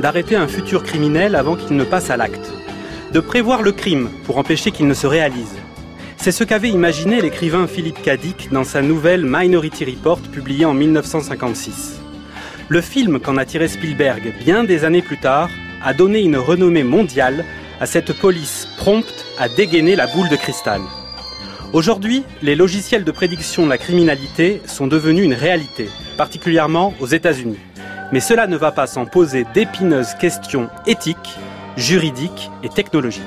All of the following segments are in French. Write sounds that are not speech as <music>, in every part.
D'arrêter un futur criminel avant qu'il ne passe à l'acte De prévoir le crime pour empêcher qu'il ne se réalise C'est ce qu'avait imaginé l'écrivain Philippe Cadic dans sa nouvelle Minority Report publiée en 1956. Le film qu'en a tiré Spielberg bien des années plus tard a donné une renommée mondiale à cette police prompte à dégainer la boule de cristal. Aujourd'hui, les logiciels de prédiction de la criminalité sont devenus une réalité, particulièrement aux États-Unis. Mais cela ne va pas sans poser d'épineuses questions éthiques, juridiques et technologiques.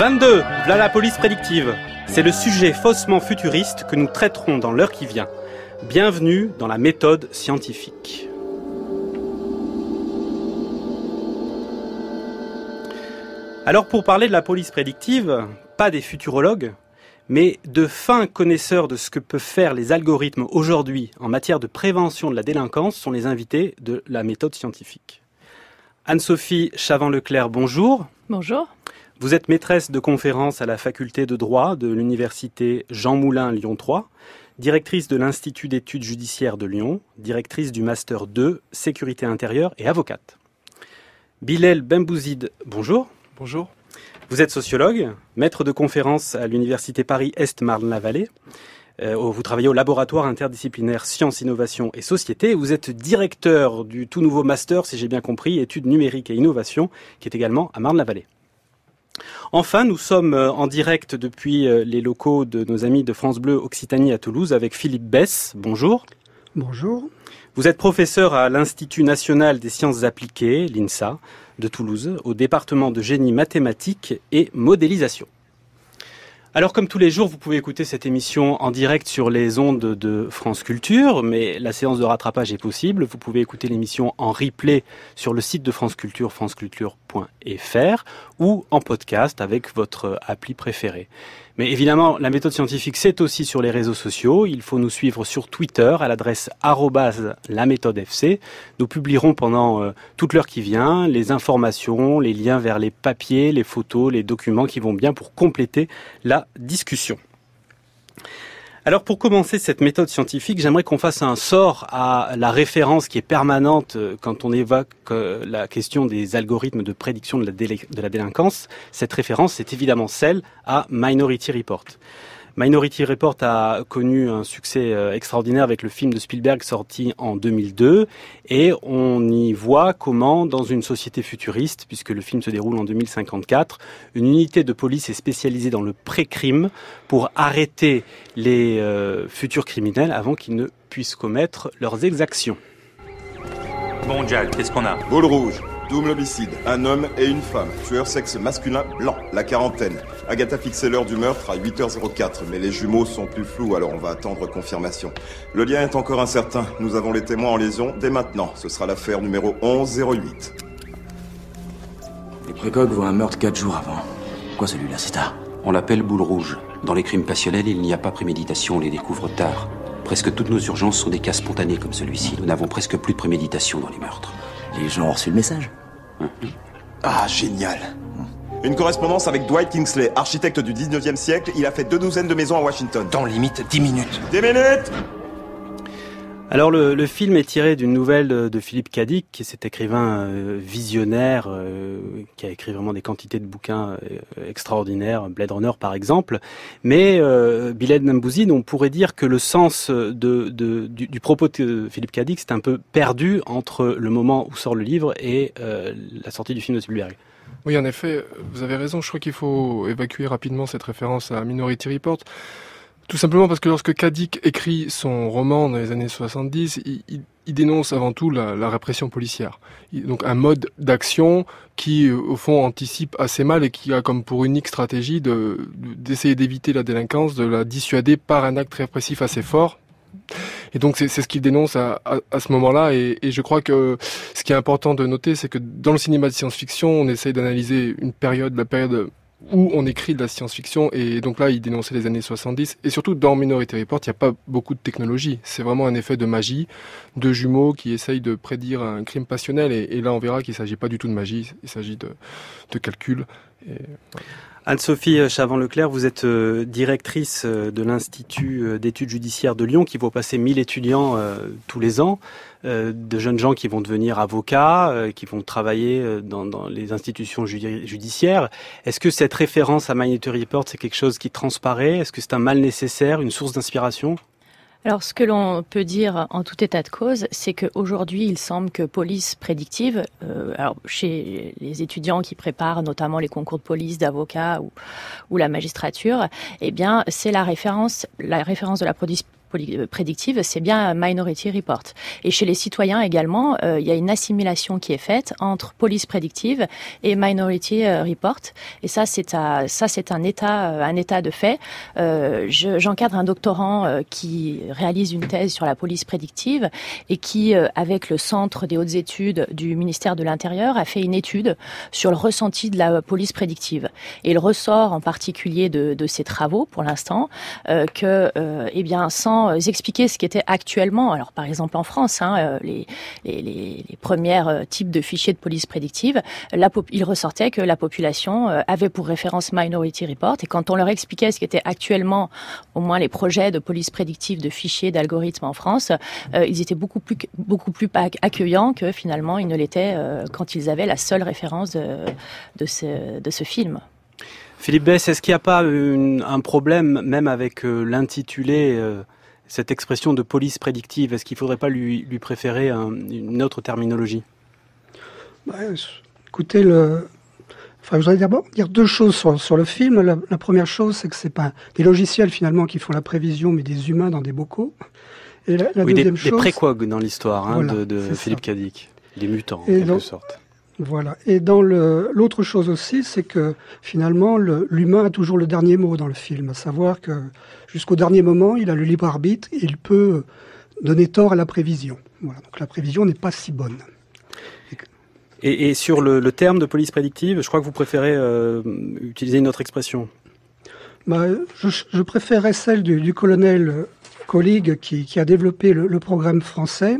« 22. Voilà la police prédictive. C'est le sujet faussement futuriste que nous traiterons dans l'heure qui vient. Bienvenue dans la méthode scientifique. Alors pour parler de la police prédictive, pas des futurologues, mais de fins connaisseurs de ce que peuvent faire les algorithmes aujourd'hui en matière de prévention de la délinquance sont les invités de la méthode scientifique. Anne-Sophie Chavant-Leclerc, bonjour. Bonjour. Vous êtes maîtresse de conférences à la faculté de droit de l'université Jean Moulin Lyon 3, directrice de l'Institut d'études judiciaires de Lyon, directrice du Master 2 Sécurité intérieure et avocate. Bilal Bembouzid, bonjour. Bonjour. Vous êtes sociologue, maître de conférences à l'université Paris-Est-Marne-la-Vallée. Euh, vous travaillez au laboratoire interdisciplinaire sciences, innovation et société. Vous êtes directeur du tout nouveau master, si j'ai bien compris, études numériques et innovation, qui est également à Marne-la-Vallée. Enfin, nous sommes euh, en direct depuis euh, les locaux de nos amis de France Bleu Occitanie à Toulouse avec Philippe Bess. Bonjour. Bonjour. Vous êtes professeur à l'Institut national des sciences appliquées, l'INSA, de Toulouse, au département de génie mathématique et modélisation. Alors comme tous les jours, vous pouvez écouter cette émission en direct sur les ondes de France Culture, mais la séance de rattrapage est possible. Vous pouvez écouter l'émission en replay sur le site de France Culture, franceculture.fr, ou en podcast avec votre appli préférée. Mais évidemment, la méthode scientifique, c'est aussi sur les réseaux sociaux. Il faut nous suivre sur Twitter à l'adresse la méthode FC. Nous publierons pendant euh, toute l'heure qui vient les informations, les liens vers les papiers, les photos, les documents qui vont bien pour compléter la discussion. Alors pour commencer cette méthode scientifique, j'aimerais qu'on fasse un sort à la référence qui est permanente euh, quand on évoque euh, la question des algorithmes de prédiction de la, de la délinquance. Cette référence, c'est évidemment celle à Minority Report. Minority Report a connu un succès euh, extraordinaire avec le film de Spielberg sorti en 2002 et on y voit comment dans une société futuriste, puisque le film se déroule en 2054, une unité de police est spécialisée dans le pré-crime pour arrêter les euh, futurs criminels avant qu'ils ne puissent commettre leurs exactions. Bon Jack, qu'est-ce qu'on a Boule rouge. Double homicide, un homme et une femme. Tueur sexe masculin blanc, la quarantaine. Agatha fixé l'heure du meurtre à 8h04, mais les jumeaux sont plus flous, alors on va attendre confirmation. Le lien est encore incertain. Nous avons les témoins en liaison dès maintenant. Ce sera l'affaire numéro 1108. Les précoques voient un meurtre 4 jours avant. Quoi celui-là, c'est tard? On l'appelle boule rouge. Dans les crimes passionnels, il n'y a pas préméditation, on les découvre tard. Presque toutes nos urgences sont des cas spontanés comme celui-ci. Nous n'avons presque plus de préméditation dans les meurtres. Les gens ont reçu le message Ah, génial. Une correspondance avec Dwight Kingsley, architecte du 19e siècle. Il a fait deux douzaines de maisons à Washington. Dans limite 10 minutes. 10 minutes Alors le, le, film est tiré d'une nouvelle de Philippe Cadic, qui est cet écrivain euh, visionnaire euh, qui a écrit vraiment des quantités de bouquins euh, extraordinaires, Blade Runner par exemple. Mais euh, Nambouzine, on pourrait dire que le sens de, de du, du, propos de Philippe Cadic, c'est un peu perdu entre le moment où sort le livre et euh, la sortie du film de Spielberg. Oui, en effet, vous avez raison. Je crois qu'il faut évacuer rapidement cette référence à Minority Report. Tout simplement parce que lorsque Kadik écrit son roman dans les années 70, il, il, dénonce avant tout la, répression policière. Donc un mode d'action qui, au fond, anticipe assez mal et qui a comme pour unique stratégie de, d'essayer d'éviter la délinquance, de la dissuader par un acte répressif assez fort, et donc c'est ce qu'il dénonce à ce moment-là. Et, et, je crois que ce qui est important de noter, c'est que dans le cinéma de science-fiction, on essaye d'analyser une période, la période où on écrit de la science-fiction et donc là il dénonçait les années 70 et surtout dans Minority Report il n'y a pas beaucoup de technologie. C'est vraiment un effet de magie de jumeaux qui essayent de prédire un crime passionnel. Et, là on verra qu'il ne s'agit pas du tout de magie il s'agit de, de calcul Anne-Sophie Chavant-Leclerc, vous êtes euh, directrice euh, de l'Institut euh, d'études judiciaires de Lyon qui voit passer 1000 étudiants tous les ans, de jeunes gens qui vont devenir avocats, qui vont travailler dans, les institutions judiciaires. Est-ce que cette référence à Minority Report, c'est quelque chose qui transparaît? Est-ce que c'est un mal nécessaire, une source d'inspiration? Alors, ce que l'on peut dire en tout état de cause, c'est qu'aujourd'hui, il semble que police prédictive, euh, alors chez les étudiants qui préparent notamment les concours de police, d'avocats ou, la magistrature, eh bien, c'est la référence, la référence de la police prédictive, c'est bien Minority Report. Et chez les citoyens également, euh, il y a une assimilation qui est faite entre police prédictive et Minority euh, Report. Et ça, c'est un état, un état de fait. J'encadre un doctorant qui réalise une thèse sur la police prédictive et qui, avec le Centre des hautes études du ministère de l'Intérieur, a fait une étude sur le ressenti de la police prédictive. Et il ressort en particulier de ses travaux, pour l'instant, que, eh bien, sans euh, expliquer ce qui était actuellement, alors par exemple en France, hein, euh, les, les, premiers euh, types de fichiers de police prédictive, il ressortait que la population avait pour référence Minority Report, et quand on leur expliquait ce qui était actuellement, au moins les projets de police prédictive, de fichiers, d'algorithmes en France, ils étaient beaucoup plus, beaucoup plus accueillants que finalement ils ne l'étaient quand ils avaient la seule référence de, ce, de ce film. Philippe Bess, est-ce qu'il n'y a pas un problème même avec l'intitulé cette expression de police prédictive Est-ce qu'il ne faudrait pas lui, lui préférer une autre terminologie? Bah, Écoutez, le... enfin, je voudrais d'abord dire deux choses sur, sur le film. La, première chose, c'est que ce n'est pas des logiciels finalement qui font la prévision, mais des humains dans des bocaux. Et la, oui, deuxième des, chose... des dans l'histoire hein, de, de Philippe Cadic, des mutants en quelque sorte. Voilà. Et dans l'autre chose aussi, c'est que finalement, l'humain a toujours le dernier mot dans le film, à savoir que jusqu'au dernier moment, il a le libre arbitre et il peut donner tort à la prévision. Voilà. Donc la prévision n'est pas si bonne. Et, sur le, terme de police prédictive, je crois que vous préférez euh, utiliser une autre expression. Bah, je, préférais celle du, colonel Collig qui, a développé le programme français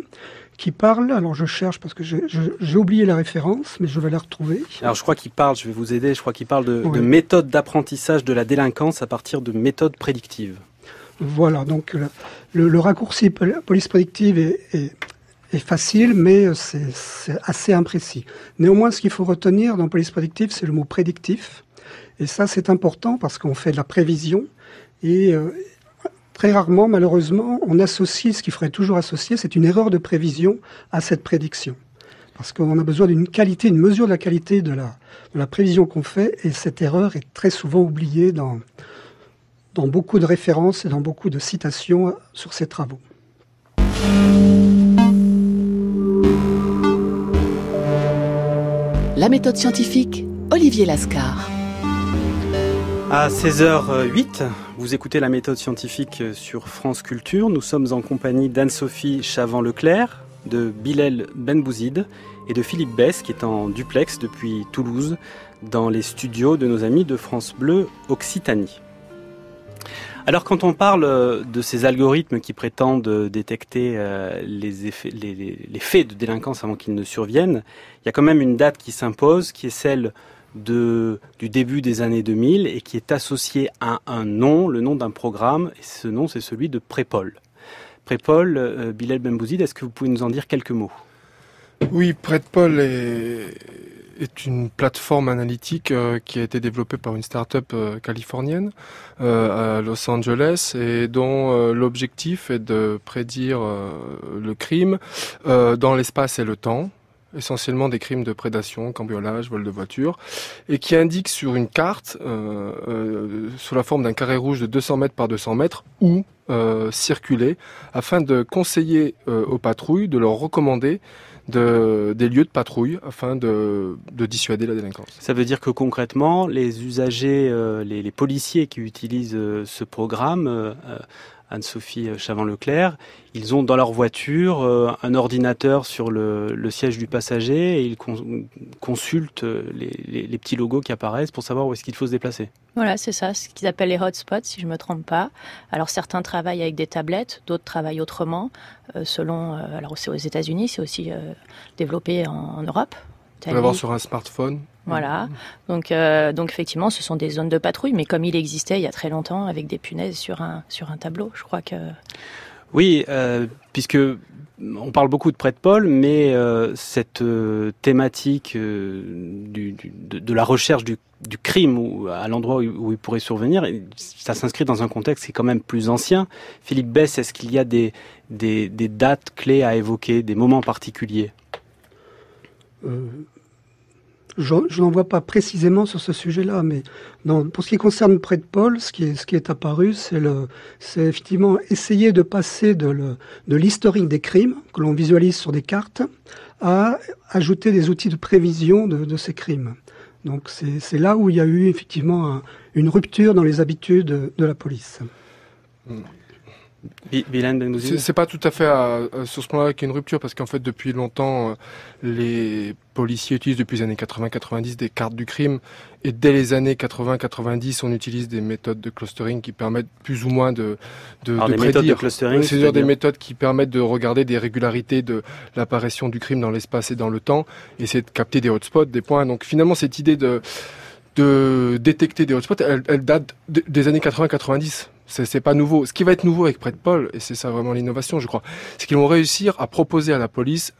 qui parle. Alors je cherche parce que j'ai oublié la référence, mais je vais la retrouver. Alors je crois qu'il parle, je vais vous aider, je crois qu'il parle de, de méthode d'apprentissage de la délinquance à partir de méthodes prédictives. Voilà, donc le, raccourci police prédictive est, facile, mais c'est assez imprécis. Néanmoins, ce qu'il faut retenir dans police prédictive, c'est le mot prédictif. Et ça, c'est important parce qu'on fait de la prévision. Et, euh, Très rarement, malheureusement, on associe, ce qu'il faudrait toujours associer, c'est une erreur de prévision à cette prédiction. Parce qu'on a besoin d'une qualité, une mesure de la qualité de la, de la prévision qu'on fait, et cette erreur est très souvent oubliée dans, dans beaucoup de références et dans beaucoup de citations sur ces travaux. La méthode scientifique, Olivier Lascar. À 16h08, vous écoutez la méthode scientifique sur France Culture. Nous sommes en compagnie d'Anne-Sophie Chavant-Leclerc, de Bilal Benbouzid et de Philippe Bess, qui est en duplex depuis Toulouse, dans les studios de nos amis de France Bleu Occitanie. Alors quand on parle de ces algorithmes qui prétendent détecter euh, les, effets, les faits de délinquance avant qu'ils ne surviennent, il y a quand même une date qui s'impose, qui est celle du début des années 2000 et qui est associé à un nom, le nom d'un programme, et ce nom c'est celui de Prépol. Prépol, euh, Bilal est-ce que vous pouvez nous en dire quelques mots? Oui, Prépol est, est une plateforme analytique euh, qui a été développée par une start-up euh, californienne à Los Angeles et dont l'objectif est de prédire le crime dans l'espace et le temps essentiellement des crimes de prédation, cambriolage, vol de voiture, et qui indique sur une carte, euh, euh, sous la forme d'un carré rouge de 200 mètres par 200 mètres, où euh, circuler, afin de conseiller aux patrouilles, de leur recommander de, des lieux de patrouille afin de, de, dissuader la délinquance. Ça veut dire que concrètement, les usagers, les, policiers qui utilisent ce programme Anne-Sophie Chavant-Leclerc. Ils ont dans leur voiture un ordinateur sur le, siège du passager et ils consultent les, les, petits logos qui apparaissent pour savoir où est-ce qu'il faut se déplacer. Voilà, c'est ça, ce qu'ils appellent les hotspots, si je ne me trompe pas. Alors certains travaillent avec des tablettes, d'autres travaillent autrement, selon. alors c'est aux États-Unis, c'est aussi développé en Europe. On peut l'avoir sur un smartphone. Voilà. Donc, euh, donc effectivement, ce sont des zones de patrouille, mais comme il existait il y a très longtemps, avec des punaises sur un sur un tableau, je crois que. Oui, euh, puisque on parle beaucoup de près de Paul, mais euh, cette thématique du, de, la recherche du, du crime ou à l'endroit où, il pourrait survenir, ça s'inscrit dans un contexte qui est quand même plus ancien. Philippe Bess, est-ce qu'il y a des, des, des dates clés à évoquer, des moments particuliers? Je, n'en vois pas précisément sur ce sujet-là, mais pour ce qui concerne près de Paul, ce qui est, apparu, c'est c'est effectivement essayer de passer de l'historique des crimes que l'on visualise sur des cartes à ajouter des outils de prévision de, ces crimes. Donc c'est là où il y a eu effectivement une rupture dans les habitudes de la police. Hmm. C'est pas tout à fait sur ce point-là qu'il y a une rupture parce qu'en fait depuis longtemps euh, les policiers utilisent depuis les années 80-90 des cartes du crime et dès les années 80-90 on utilise des méthodes de clustering qui permettent plus ou moins de, de, de prédire. de clustering, c'est-à-dire des méthodes qui permettent de regarder des régularités de l'apparition du crime dans l'espace et dans le temps et c'est de capter des hotspots, des points. Donc finalement cette idée de de détecter des hotspots, elle, elle date des années 80-90 c'est pas nouveau. Ce qui va être nouveau avec Prêt Paul, et c'est ça vraiment l'innovation, je crois, c'est qu'ils vont réussir à proposer à la police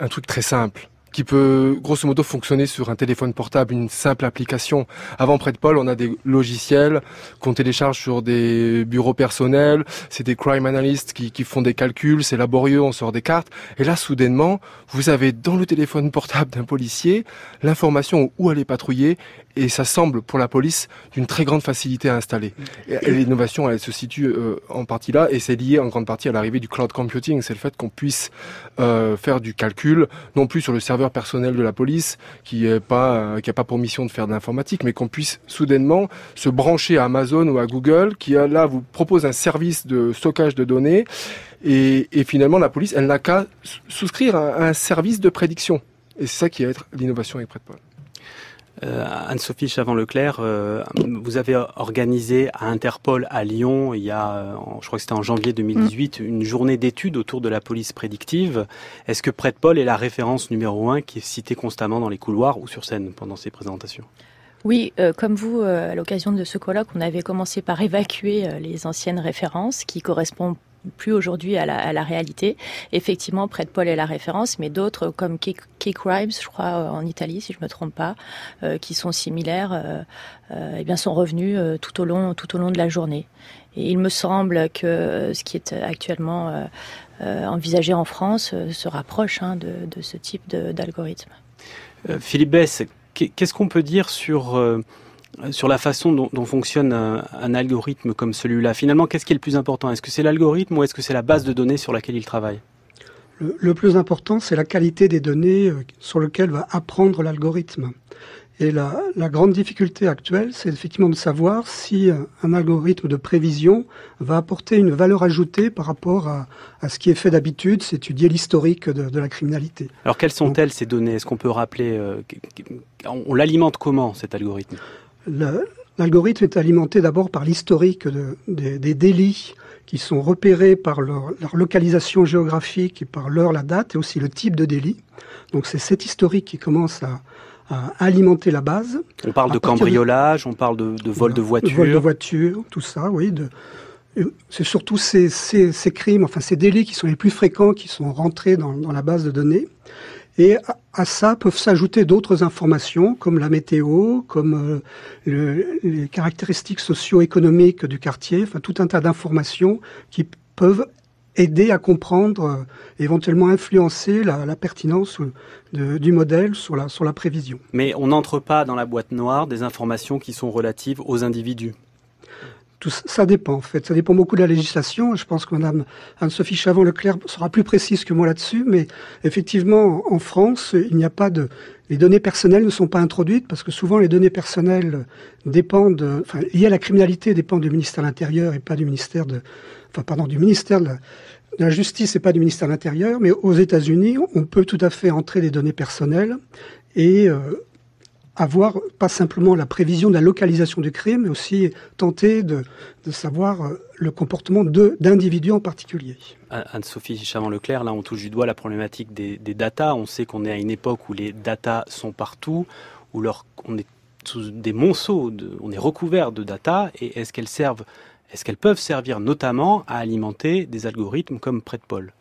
un truc très simple qui peut grosso modo fonctionner sur un téléphone portable, une simple application. Avant Prêt Paul, on a des logiciels qu'on télécharge sur des bureaux personnels, c'est des crime analysts qui, qui font des calculs, c'est laborieux, on sort des cartes. Et là, soudainement, vous avez dans le téléphone portable d'un policier l'information où aller patrouiller et ça semble pour la police d'une très grande facilité à installer. L'innovation, elle se situe euh, en partie là et c'est lié en grande partie à l'arrivée du cloud computing. C'est le fait qu'on puisse euh, faire du calcul, non plus sur le serveur personnel de la police qui pas euh, pas pour mission de faire de l'informatique, mais qu'on puisse soudainement se brancher à Amazon ou à Google qui là vous propose un service de stockage de données et, et finalement la police elle n'a qu'à souscrire à un service de prédiction. Et c'est ça qui va être l'innovation avec PredPol. Euh, Anne-Sophie Chavant-Leclerc, euh, vous avez organisé à Interpol à Lyon, il y a, je crois que c'était en janvier 2018, mm. une journée d'études autour de la police prédictive. Est-ce que Paul est la référence numéro un qui est citée constamment dans les couloirs ou sur scène pendant ces présentations? Oui, euh, comme vous, à l'occasion de ce colloque, on avait commencé par évacuer les anciennes références qui correspondent plus aujourd'hui à la, réalité. Effectivement, Près de Paul est la référence, mais d'autres comme Key, Crimes, je crois euh, en Italie, si je me trompe pas, euh, qui sont similaires, euh, eh bien sont revenus tout au long tout au long de la journée. Et il me semble que ce qui est actuellement envisagé en France se rapproche hein, de, de, ce type d'algorithme. Philippe Bess, qu'est-ce qu'on peut dire sur sur la façon dont, fonctionne un, algorithme comme celui-là. Finalement, qu'est-ce qui est le plus important? Est-ce que c'est l'algorithme ou est-ce que c'est la base de données sur laquelle il travaille? Le, plus important, c'est la qualité des données euh, sur lesquelles va apprendre l'algorithme. Et la, grande difficulté actuelle, c'est effectivement de savoir si euh, un algorithme de prévision va apporter une valeur ajoutée par rapport à, ce qui est fait d'habitude, c'est étudier l'historique de, la criminalité. Alors quelles sont-elles ces données? Est-ce qu'on peut rappeler euh, On l'alimente comment cet algorithme? L'algorithme est alimenté d'abord par l'historique des délits qui sont repérés par leur, localisation géographique et par l'heure, la date, et aussi le type de délit. Donc c'est cet historique qui commence à, alimenter la base. On parle de cambriolage, on parle de, vol de voiture. De vol de voiture, tout ça, oui. c'est surtout ces, crimes, enfin ces délits qui sont les plus fréquents, qui sont rentrés dans la base de données. Et à ça peuvent s'ajouter d'autres informations comme la météo, comme euh, les caractéristiques socio-économiques du quartier, enfin tout un tas d'informations qui peuvent aider à comprendre, euh, éventuellement influencer la, pertinence du modèle sur la, sur la prévision. Mais on n'entre pas dans la boîte noire des informations qui sont relatives aux individus. Tout ça dépend en fait. Ça dépend beaucoup de la législation. Je pense que Madame Anne-Sophie Chavon-Leclerc sera plus précise que moi là-dessus, mais effectivement, en France, il n'y a pas de les données personnelles ne sont pas introduites parce que souvent les données personnelles dépendent, enfin, liées à la criminalité dépendent du ministère de l'Intérieur et pas du ministère de, enfin, pardon, du ministère de la, Justice et pas du ministère de l'Intérieur. Mais aux États-Unis, on peut tout à fait entrer des données personnelles et euh, avoir pas simplement la prévision de la localisation du crime, mais aussi tenter de, de savoir euh, le comportement d'individus en particulier. Anne-Sophie Chavant-Leclerc, là on touche du doigt la problématique des, des datas. On sait qu'on est à une époque où les datas sont partout, où on est sous des monceaux, on est recouvert de data, et est-ce qu'elles servent, est-ce qu'elles peuvent servir notamment à alimenter des algorithmes comme PredPol?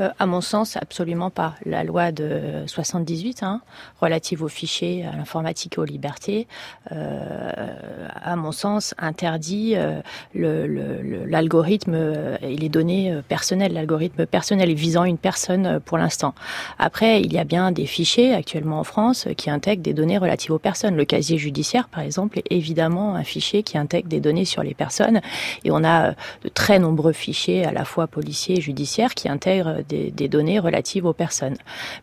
Euh, à mon sens, absolument pas. La loi de 78, hein, relative aux fichiers, à l'informatique et aux libertés, euh, à mon sens, interdit euh, l'algorithme et les données personnelles, l'algorithme personnel visant une personne pour l'instant. Après, il y a bien des fichiers actuellement en France qui intègrent des données relatives aux personnes. Le casier judiciaire, par exemple, est évidemment un fichier qui intègre des données sur les personnes. Et on a de très nombreux fichiers, à la fois policiers et judiciaires, qui intègrent des, données relatives aux personnes.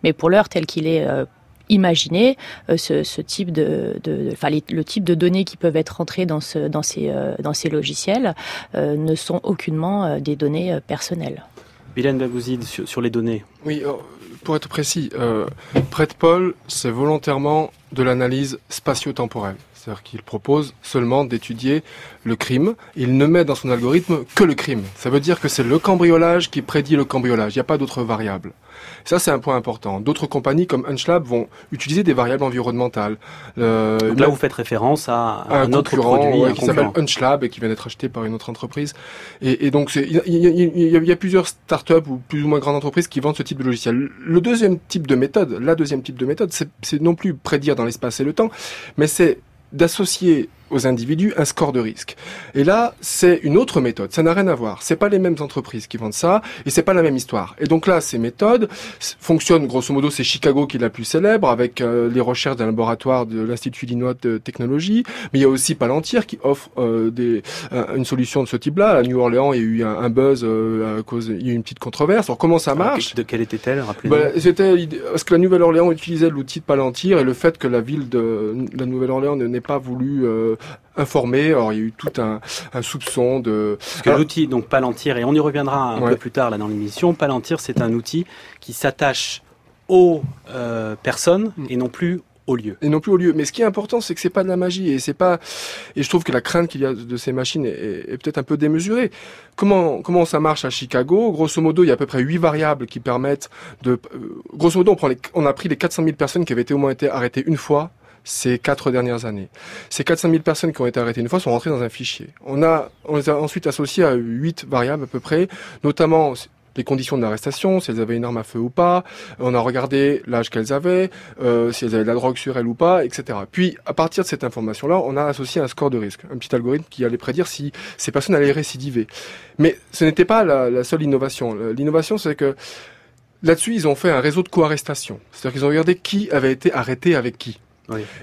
Mais pour l'heure tel qu'il est euh, imaginé, euh, ce, type de, enfin, le type de données qui peuvent être entrées dans, ce, dans, ces, euh, dans ces logiciels ne sont aucunement des données personnelles. Bilène Bagouzid, sur, sur, les données. Oui, pour être précis, euh, Paul, c'est volontairement de l'analyse spatio-temporelle. C'est-à-dire qu'il propose seulement d'étudier le crime. Il ne met dans son algorithme que le crime. Ça veut dire que c'est le cambriolage qui prédit le cambriolage. Il n'y a pas d'autres variables. Ça, c'est un point important. D'autres compagnies comme Unchlab vont utiliser des variables environnementales. Euh, Donc là, vous faites référence à, un, autre produit qui s'appelle Unchlab et qui vient d'être acheté par une autre entreprise. Et, et donc, il y, y, a plusieurs startups ou plus ou moins grandes entreprises qui vendent ce type de logiciel. Le deuxième type de méthode, la deuxième type de méthode, c'est non plus prédire dans l'espace et le temps, mais c'est d'associer aux individus un score de risque. Et là, c'est une autre méthode. Ça n'a rien à voir. C'est pas les mêmes entreprises qui vendent ça et c'est pas la même histoire. Et donc là, ces méthodes fonctionnent grosso modo. C'est Chicago qui est la plus célèbre avec euh, les recherches d'un laboratoire de l'Institut Illinois de technologie. Mais il y a aussi Palantir qui offre euh, des, une solution de ce type-là. À New Orleans, il y a eu un, buzz euh, à cause, il y a eu une petite controverse. Alors comment ça marche De quelle était-elle bah, C'était parce que la Nouvelle-Orléans utilisait l'outil de Palantir et le fait que la ville de la Nouvelle-Orléans n'ait pas voulu informé. Alors il y a eu tout un, soupçon de. Parce que l'outil donc Palantir et on y reviendra un peu plus tard là dans l'émission. Palantir c'est un outil qui s'attache aux euh, personnes mm. et non plus au lieu. Et non plus au lieu. Mais ce qui est important, c'est que c'est pas de la magie et c'est pas. Et je trouve que la crainte qu'il y a de ces machines est, peut-être un peu démesurée. Comment comment ça marche à Chicago? Grosso modo, il y a à peu près huit variables qui permettent de. Euh, grosso modo, on prend les, on a pris les 400 000 personnes qui avaient été au moins été arrêtées une fois ces quatre dernières années. Ces 400 000 personnes qui ont été arrêtées une fois sont rentrées dans un fichier. On a, on les a ensuite associées à huit variables à peu près, notamment les conditions d'arrestation, si elles avaient une arme à feu ou pas. On a regardé l'âge qu'elles avaient, euh, si elles avaient de la drogue sur elles ou pas, etc. Puis, à partir de cette information-là, on a associé un score de risque, un petit algorithme qui allait prédire si ces personnes allaient récidiver. Mais ce n'était pas la, la seule innovation. L'innovation, c'est que là-dessus, ils ont fait un réseau de co-arrestation. C'est-à-dire qu'ils ont regardé qui avait été arrêté avec qui.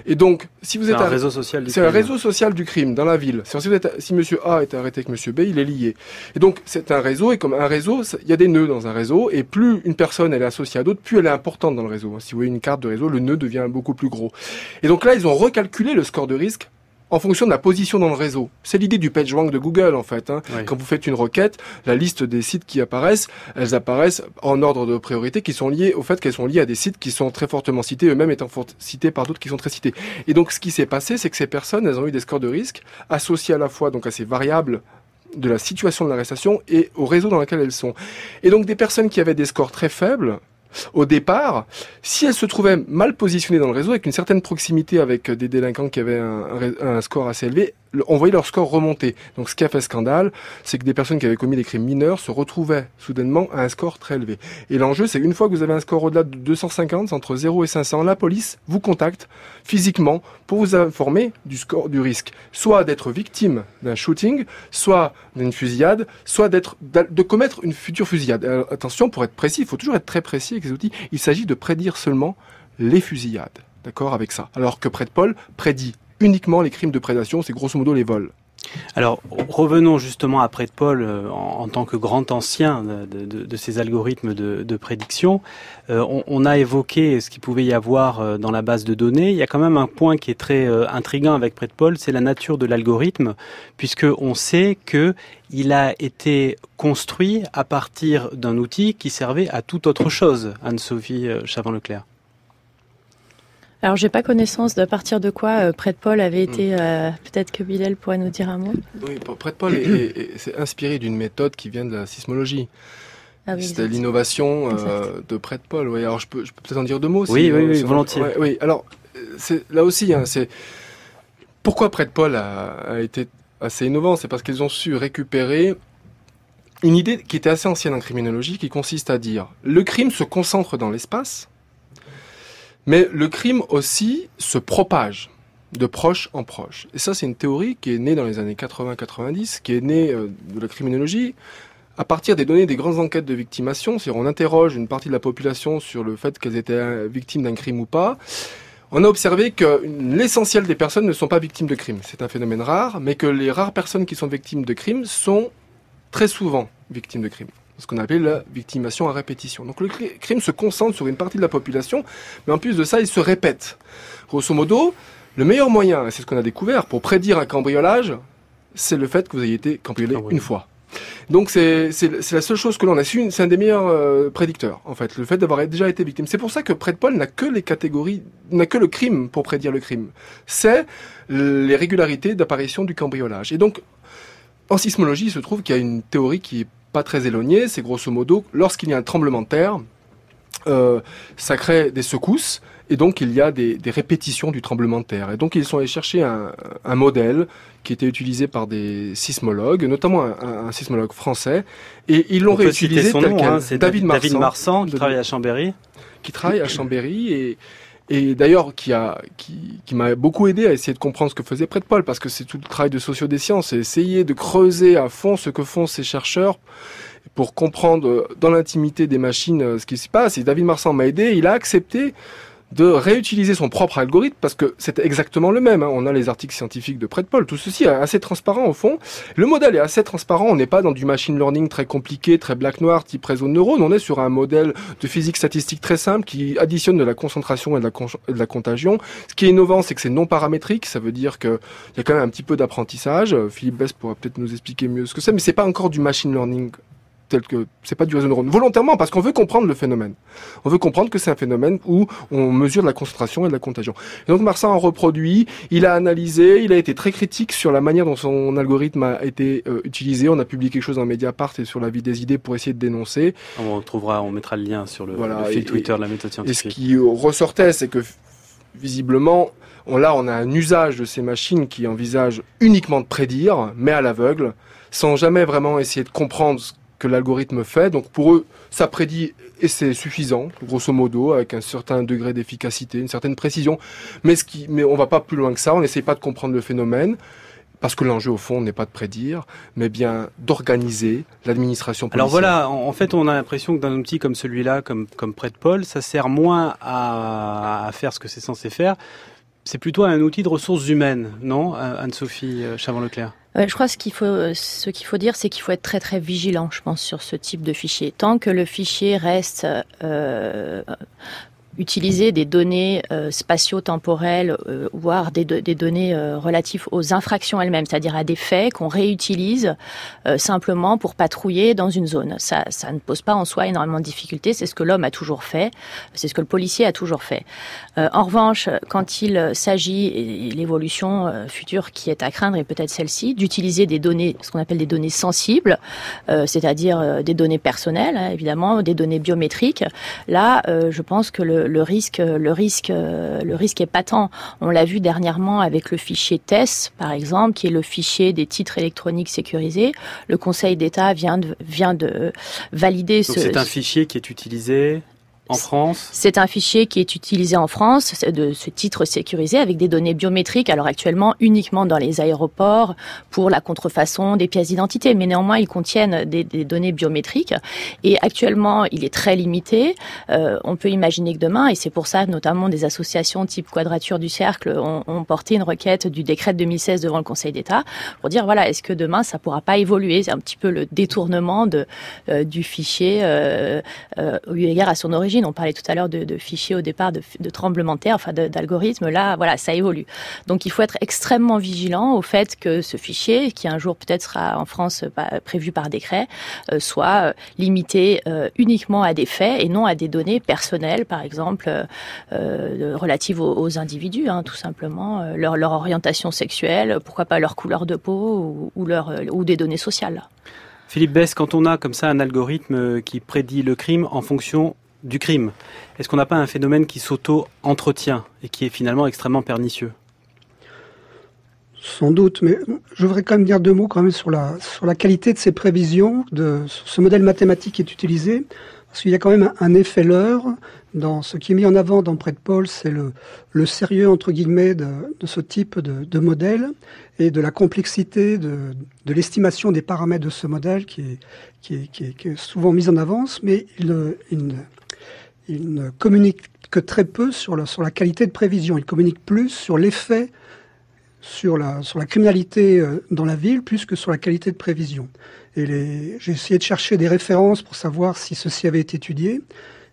Et donc, si vous êtes un réseau social, c'est un réseau social du crime dans la ville. Si, vous êtes, si Monsieur A est arrêté avec Monsieur B, il est lié. Et donc, c'est un réseau et comme un réseau, il y a des nœuds dans un réseau et plus une personne elle est associée à d'autres, plus elle est importante dans le réseau. Si vous voyez une carte de réseau, le nœud devient beaucoup plus gros. Et donc là, ils ont recalculé le score de risque en fonction de la position dans le réseau. C'est l'idée du PageRank de Google en fait. Hein. Quand vous faites une requête, la liste des sites qui apparaissent, elles apparaissent en ordre de priorité qui sont liées au fait qu'elles sont liées à des sites qui sont très fortement cités, eux-mêmes étant cités par d'autres qui sont très cités. Et donc ce qui s'est passé, c'est que ces personnes, elles ont eu des scores de risque associés à la fois donc à ces variables de la situation de l'arrestation et au réseau dans lequel elles sont. Et donc des personnes qui avaient des scores très faibles, au départ, si elle se trouvait mal positionnée dans le réseau, avec une certaine proximité avec des délinquants qui avaient un, score assez élevé, on voyait leur score remonter. Donc ce qui a fait scandale, c'est que des personnes qui avaient commis des crimes mineurs se retrouvaient soudainement à un score très élevé. Et l'enjeu, c'est une fois que vous avez un score au-delà de 250, entre 0 et 500, la police vous contacte physiquement pour vous informer du score du risque. Soit d'être victime d'un shooting, soit d'une fusillade, soit d'être de commettre une future fusillade. attention, pour être précis, il faut toujours être très précis avec ces outils. Il s'agit de prédire seulement les fusillades. D'accord? Avec ça. Alors que Paul prédit uniquement les crimes de prédation, c'est grosso modo les vols. Alors, revenons justement à Paul euh, en, tant que grand ancien de, de, de ces algorithmes de, de prédiction. Euh, on, a évoqué ce qu'il pouvait y avoir euh, dans la base de données. Il y a quand même un point qui est très intriguant avec Paul, c'est la nature de l'algorithme, puisque on sait que il a été construit à partir d'un outil qui servait à toute autre chose. Anne-Sophie Chavant-Leclerc. Alors, j'ai pas connaissance de partir de quoi euh, Prêt Paul avait été. Hmm. Euh, Peut-être que Bilal pourrait nous dire un mot. Oui, Prêt Paul est, inspiré d'une méthode qui vient de la sismologie. Ah oui, C'était l'innovation euh, de Prêt Paul. Oui, alors je peux, je peux peut-être en dire deux mots. Oui, oui, oui, volontiers. Ouais, oui, alors là aussi, hein, c'est pourquoi Prêt Paul a, a été assez innovant, c'est parce qu'ils ont su récupérer une idée qui était assez ancienne en criminologie, qui consiste à dire le crime se concentre dans l'espace mais le crime aussi se propage de proche en proche. Et ça, c'est une théorie qui est née dans les années 80-90, qui est née euh, de la criminologie à partir des données des grandes enquêtes de victimation. C'est-à-dire, on interroge une partie de la population sur le fait qu'elles étaient euh, victimes d'un crime ou pas. On a observé que l'essentiel des personnes ne sont pas victimes de crimes. C'est un phénomène rare, mais que les rares personnes qui sont victimes de crimes sont très souvent victimes de crimes ce qu'on appelle la victimation à répétition. Donc le crime se concentre sur une partie de la population, mais en plus de ça, il se répète. Grosso modo, le meilleur moyen, et c'est ce qu'on a découvert, pour prédire un cambriolage, c'est le fait que vous ayez été cambriolé ah une fois. Donc c'est la seule chose que l'on a su, c'est un des meilleurs euh, prédicteurs en fait, le fait d'avoir déjà été victime. C'est pour ça que Prêt Paul n'a que les catégories, n'a que le crime pour prédire le crime. C'est les régularités d'apparition du cambriolage. Et donc en sismologie, il se trouve qu'il y a une théorie qui est pas très éloigné. C'est grosso modo, lorsqu'il y a un tremblement de terre, euh, ça crée des secousses et donc il y a des, des, répétitions du tremblement de terre. Et donc ils sont allés chercher un, un modèle qui était utilisé par des sismologues, notamment un, un sismologue français, et ils l'ont réutilisé son nom, hein, c'est David Marsan, David Marsan qui travaille à Chambéry. Qui travaille à Chambéry et, et d'ailleurs qui a qui, qui m'a beaucoup aidé à essayer de comprendre ce que faisait Prêt Paul parce que c'est tout le travail de socio des sciences essayer de creuser à fond ce que font ces chercheurs pour comprendre dans l'intimité des machines euh, ce qui se passe. Et David Marsan m'a aidé il a accepté de réutiliser son propre algorithme parce que c'est exactement le même. Hein. On a les articles scientifiques de Prêt Paul. Tout ceci est assez transparent au fond. Le modèle est assez transparent. On n'est pas dans du machine learning très compliqué, très black-noir, type réseau de neurones. On est sur un modèle de physique statistique très simple qui additionne de la concentration et de la, de la contagion. Ce qui est innovant, c'est que c'est non paramétrique. Ça veut dire qu'il y a quand même un petit peu d'apprentissage. Philippe Bess pourra peut-être nous expliquer mieux ce que c'est, mais c'est pas encore du machine learning tel que c'est pas du réseau neurone volontairement parce qu'on veut comprendre le phénomène. On veut comprendre que c'est un phénomène où on mesure la concentration et de la contagion. Et donc Marsan a reproduit, il a analysé, il a été très critique sur la manière dont son algorithme a été euh, utilisé. On a publié quelque chose dans Mediapart et sur la vie des idées pour essayer de dénoncer. On trouvera, on mettra le lien sur le, voilà, fil Twitter de la méthode scientifique. Et ce qui ressortait, c'est que visiblement, on, là, on a un usage de ces machines qui envisage uniquement de prédire, mais à l'aveugle, sans jamais vraiment essayer de comprendre ce que l'algorithme fait. Donc pour eux, ça prédit et c'est suffisant, grosso modo, avec un certain degré d'efficacité, une certaine précision. Mais, ce qui, mais on va pas plus loin que ça, on n'essaye pas de comprendre le phénomène. Parce que l'enjeu, au fond, n'est pas de prédire, mais bien d'organiser l'administration policière. Alors voilà, en fait, on a l'impression que d'un outil comme celui-là, comme, comme Prêt Paul, ça sert moins à, à faire ce que c'est censé faire. C'est plutôt un outil de ressources humaines, non, Anne-Sophie euh, Chavant-Leclerc je crois ce qu'il faut, ce qu'il faut dire, c'est qu'il faut être très très vigilant, je pense, sur ce type de fichier. Tant que le fichier reste euh, utiliser des données euh, spatio-temporelles, euh, voire des, des données euh, relatives aux infractions elles-mêmes, c'est-à-dire à des faits qu'on réutilise euh, simplement pour patrouiller dans une zone. Ça, ça ne pose pas en soi énormément de difficultés. C'est ce que l'homme a toujours fait. C'est ce que le policier a toujours fait. en revanche, quand il s'agit, et l'évolution future qui est à craindre est peut-être celle-ci, d'utiliser des données, ce qu'on appelle des données sensibles, c'est-à-dire des données personnelles, hein, évidemment, des données biométriques, là, je pense que le, le, risque, le risque, le risque est patent. On l'a vu dernièrement avec le fichier TESS, par exemple, qui est le fichier des titres électroniques sécurisés. Le Conseil d'État vient de, vient de valider Donc ce. C'est un fichier qui est utilisé C'est un fichier qui est utilisé en France, de ce titre sécurisé avec des données biométriques, alors actuellement uniquement dans les aéroports pour la contrefaçon des pièces d'identité, mais néanmoins ils contiennent des, données biométriques. Et actuellement il est très limité. Euh, on peut imaginer que demain, et c'est pour ça notamment des associations type Quadrature du Cercle ont, ont porté une requête du décret de 2016 devant le Conseil d'État pour dire voilà, est-ce que demain ça pourra pas évoluer? C'est un petit peu le détournement euh, du fichier euh, euh, eu égard à son origine on parlait tout à l'heure de, fichiers au départ de, de tremblements de terre, enfin d'algorithmes. Là, voilà, ça évolue. Donc il faut être extrêmement vigilant au fait que ce fichier, qui un jour peut-être sera en France prévu par décret, euh, soit euh, limité euh, uniquement à des faits et non à des données personnelles, par exemple relatives aux, individus, hein, tout simplement, leur, orientation sexuelle, pourquoi pas leur couleur de peau ou, ou des données sociales. Philippe Bess, quand on a comme ça un algorithme qui prédit le crime en fonction du crime. Est-ce qu'on n'a pas un phénomène qui s'auto-entretient et qui est finalement extrêmement pernicieux? Sans doute, mais je voudrais quand même dire deux mots quand même sur la, sur la qualité de ces prévisions, de ce modèle mathématique qui est utilisé, parce qu'il y a quand même un, effet leurre dans ce qui est mis en avant dans Près de Paul, c'est le, le, sérieux entre guillemets de, ce type de, modèle et de la complexité de, de l'estimation des paramètres de ce modèle qui est, qui est, qui est, souvent mis en avance, mais il, il, il ne communique que très peu sur sur la qualité de prévision. Il communique plus sur l'effet sur la, sur la criminalité euh, dans la ville plus que sur la qualité de prévision. Et j'ai essayé de chercher des références pour savoir si ceci avait été étudié.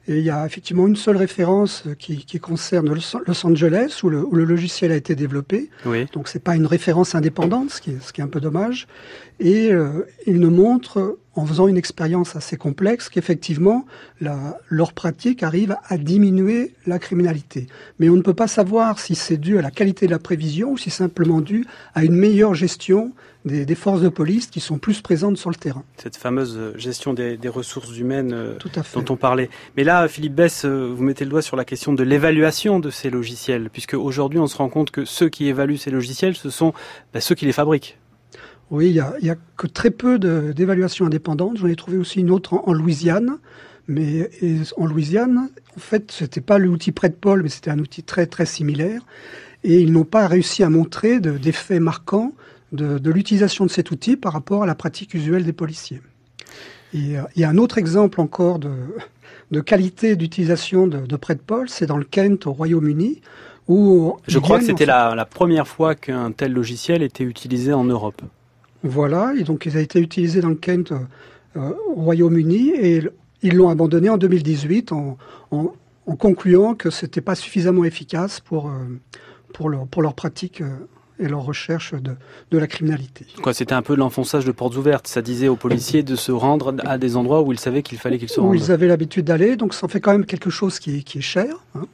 Et il y a effectivement une seule référence qui, qui concerne Los Angeles, où le, où le, logiciel a été développé. Oui. Donc c'est pas une référence indépendante, ce qui est, ce qui est un peu dommage. Et euh, il nous montre, en faisant une expérience assez complexe, qu'effectivement, leur pratique arrive à diminuer la criminalité. Mais on ne peut pas savoir si c'est dû à la qualité de la prévision ou si c'est simplement dû à une meilleure gestion des, des, forces de police qui sont plus présentes sur le terrain. Cette fameuse gestion des, des ressources humaines euh, Tout à fait. dont on parlait. Mais là, Philippe Bess, euh, vous mettez le doigt sur la question de l'évaluation de ces logiciels, puisque aujourd'hui on se rend compte que ceux qui évaluent ces logiciels, ce sont bah, ceux qui les fabriquent. Oui, il y a, que très peu d'évaluations indépendantes. J'en ai trouvé aussi une autre en, en Louisiane. Mais en Louisiane, en fait, c'était pas l'outil près de Paul, mais c'était un outil très très similaire. Et ils n'ont pas réussi à montrer d'effets marquants de, de l'utilisation de cet outil par rapport à la pratique usuelle des policiers. Et euh, il y a un autre exemple encore de, de qualité d'utilisation de, de près de Paul, c'est dans le Kent au Royaume-Uni, où je crois que c'était la, la première fois qu'un tel logiciel était utilisé en Europe. Voilà, et donc il a été utilisé dans le Kent euh, au Royaume-Uni et ils l'ont abandonné en 2018 en, en, en concluant que c'était pas suffisamment efficace pour, euh, pour, leur, pour leur pratique. Euh, et leur recherche de, de la criminalité. Quoi, c'était un peu l'enfonçage de portes ouvertes. Ça disait aux policiers de se rendre à des endroits où ils savaient qu'il fallait qu'ils se rendent. Où ils avaient l'habitude d'aller, donc ça en fait quand même quelque chose qui est, qui est cher. Hein.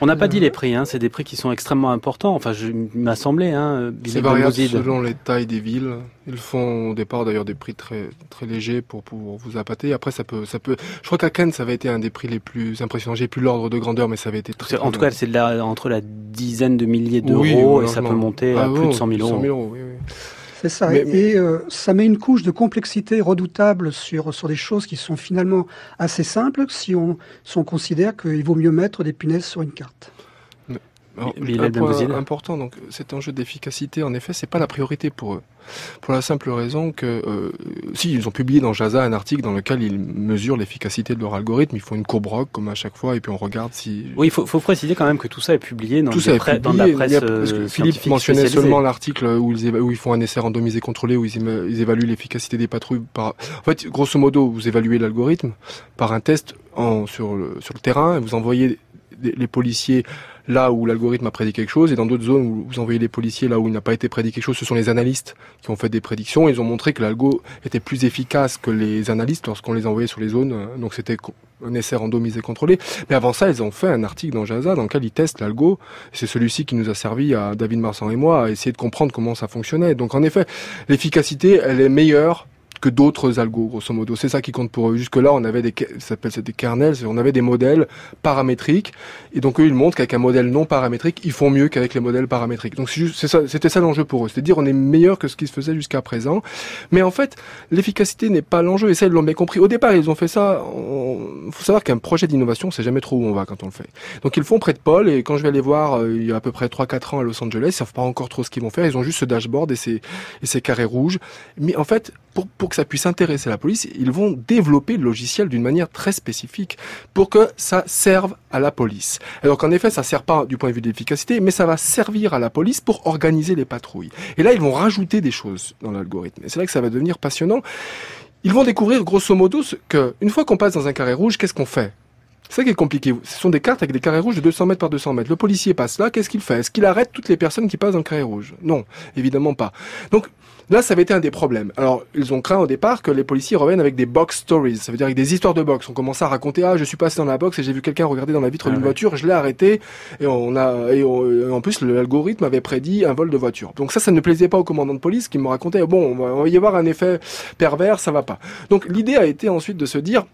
On n'a pas euh... dit les prix, hein. c'est des prix qui sont extrêmement importants. Enfin, je m'a semblé. Hein, c'est variable selon les tailles des villes. Ils font au départ d'ailleurs des prix très très légers pour pour vous appâter. Après, ça peut ça peut. Je crois qu'à Cannes, ça avait été un des prix les plus impressionnants. J'ai plus l'ordre de grandeur, mais ça avait été très. En tout cas, c'est entre la dizaine de milliers d'euros oui, et ça peut monter ah, à plus de 100 000 euros. 100 000 euros oui, oui. C'est ça. Mais, et euh, ça met une couche de complexité redoutable sur, sur des choses qui sont finalement assez simples si on, si on considère qu'il vaut mieux mettre des punaises sur une carte. Alors, un point important, donc cet enjeu d'efficacité, en effet, c'est pas la priorité pour eux. Pour la simple raison que, euh, si ils ont publié dans Jaza un article dans lequel ils mesurent l'efficacité de leur algorithme, ils font une courbe ROC comme à chaque fois, et puis on regarde si. Oui, il faut, faut, préciser quand même que tout ça est publié dans, tout ça est publié, dans la presse. A, parce que Philippe mentionnait seulement l'article où ils, où ils font un essai randomisé contrôlé, où ils, ils évaluent l'efficacité des patrouilles par. En fait, grosso modo, vous évaluez l'algorithme par un test en, sur, le, sur le terrain, et vous envoyez les policiers là où l'algorithme a prédit quelque chose, et dans d'autres zones où vous envoyez les policiers là où il n'a pas été prédit quelque chose, ce sont les analystes qui ont fait des prédictions. Ils ont montré que l'algo était plus efficace que les analystes lorsqu'on les envoyait sur les zones. Donc c'était un essai randomisé contrôlé. Mais avant ça, ils ont fait un article dans Jaza dans lequel ils testent l'algo. C'est celui-ci qui nous a servi à David Marsan et moi à essayer de comprendre comment ça fonctionnait. Donc en effet, l'efficacité, elle est meilleure que d'autres algos, grosso modo. C'est ça qui compte pour eux. Jusque-là, on avait des, ça s'appelle des kernels, on avait des modèles paramétriques. Et donc, eux, ils montrent qu'avec un modèle non paramétrique, ils font mieux qu'avec les modèles paramétriques. Donc, c'était ça l'enjeu pour eux. C'est à dire, on est meilleur que ce qui se faisait jusqu'à présent. Mais en fait, l'efficacité n'est pas l'enjeu. Et ça, ils l'ont bien compris. Au départ, ils ont fait ça. Il faut savoir qu'un projet d'innovation, c'est jamais trop où on va quand on le fait. Donc, ils le font près de Paul. Et quand je vais aller voir, euh, il y a à peu près 3-4 ans à Los Angeles, ils savent pas encore trop ce qu'ils vont faire. Ils ont juste ce dashboard et ces, et ces carrés rouges. Mais en fait, pour que ça puisse intéresser la police, ils vont développer le logiciel d'une manière très spécifique pour que ça serve à la police. Alors qu'en effet, ça sert pas du point de vue de l'efficacité, mais ça va servir à la police pour organiser les patrouilles. Et là, ils vont rajouter des choses dans l'algorithme. Et c'est là que ça va devenir passionnant. Ils vont découvrir grosso modo que une fois qu'on passe dans un carré rouge, qu'est-ce qu'on fait? C'est ça qui est compliqué. Ce sont des cartes avec des carrés rouges de 200 mètres par 200 mètres. Le policier passe là, qu'est-ce qu'il fait? Est-ce qu'il arrête toutes les personnes qui passent dans le carré rouge? Non, évidemment pas. Donc là, ça avait été un des problèmes. Alors, ils ont craint au départ que les policiers reviennent avec des box stories, ça veut dire avec des histoires de box. On commence à raconter ah, je suis passé dans la box et j'ai vu quelqu'un regarder dans la vitre Ah d'une ouais. voiture, je l'ai arrêté et on a et, on- en plus l'algorithme avait prédit un vol de voiture. Donc ça, ça ne plaisait pas au commandant de police qui me racontait bon, on va y avoir un effet pervers, ça va pas. Donc l'idée a été ensuite de se dire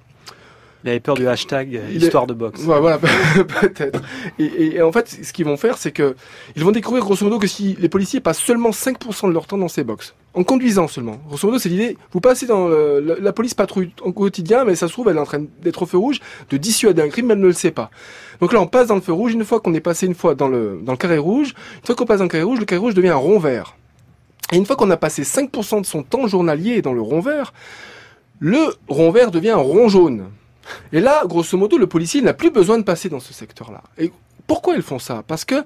Il avait peur du hashtag histoire de boxe. Ouais, voilà, <laughs> peut-être. Et, et- et en fait, ce qu'ils vont faire, c'est que ils vont découvrir grosso modo que si les policiers passent seulement 5% de leur temps dans ces box, en conduisant seulement. Grosso modo, c'est l'idée. Vous passez dans le- la, la police patrouille au quotidien, mais ça se trouve, elle est en train d'être au feu rouge, de dissuader un crime, mais elle ne le sait pas. Donc là, on passe dans le feu rouge. Une fois qu'on est passé une fois dans le dans le carré rouge, une fois qu'on passe dans le carré rouge, le carré rouge devient un rond vert. Et une fois qu'on a passé 5% de son temps journalier dans le rond vert, le rond vert devient un rond jaune. Et là, grosso modo, le policier n'a plus besoin de passer dans ce secteur-là. Et pourquoi ils font ça? Parce que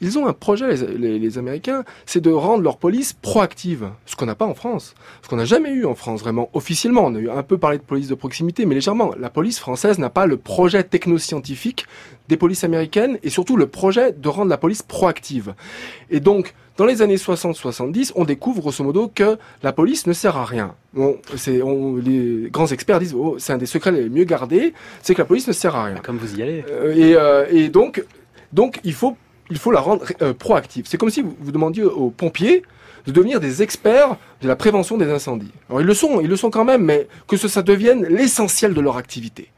ils ont un projet, les Américains, c'est de rendre leur police proactive, ce qu'on n'a pas en France, ce qu'on n'a jamais eu en France vraiment officiellement. On a eu un peu parlé de police de proximité, mais légèrement. La police française n'a pas le projet technoscientifique des polices américaines et surtout le projet de rendre la police proactive. Et donc, dans les années 60-70, on découvre grosso modo que la police ne sert à rien. On- les grands experts disent, oh, c'est un des secrets les mieux gardés, c'est que la police ne sert à rien. Comme vous y allez. Euh, et, euh, et donc, donc il faut, il faut la rendre euh, proactive. C'est comme si vous, vous demandiez aux pompiers de devenir des experts de la prévention des incendies. Alors ils le sont, ils le sont quand même, mais que ce, ça devienne l'essentiel de leur activité.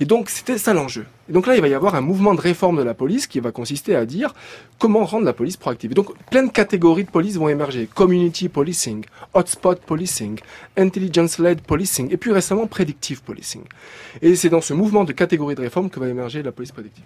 Et donc c'était ça l'enjeu. Et donc là, il va y avoir un mouvement de réforme de la police qui va consister à dire comment rendre la police proactive. Et donc plein de catégories de police vont émerger. Community policing, hotspot policing, intelligence-led policing, et puis récemment predictive policing. Et c'est dans ce mouvement de catégories de réforme que va émerger la police prédictive.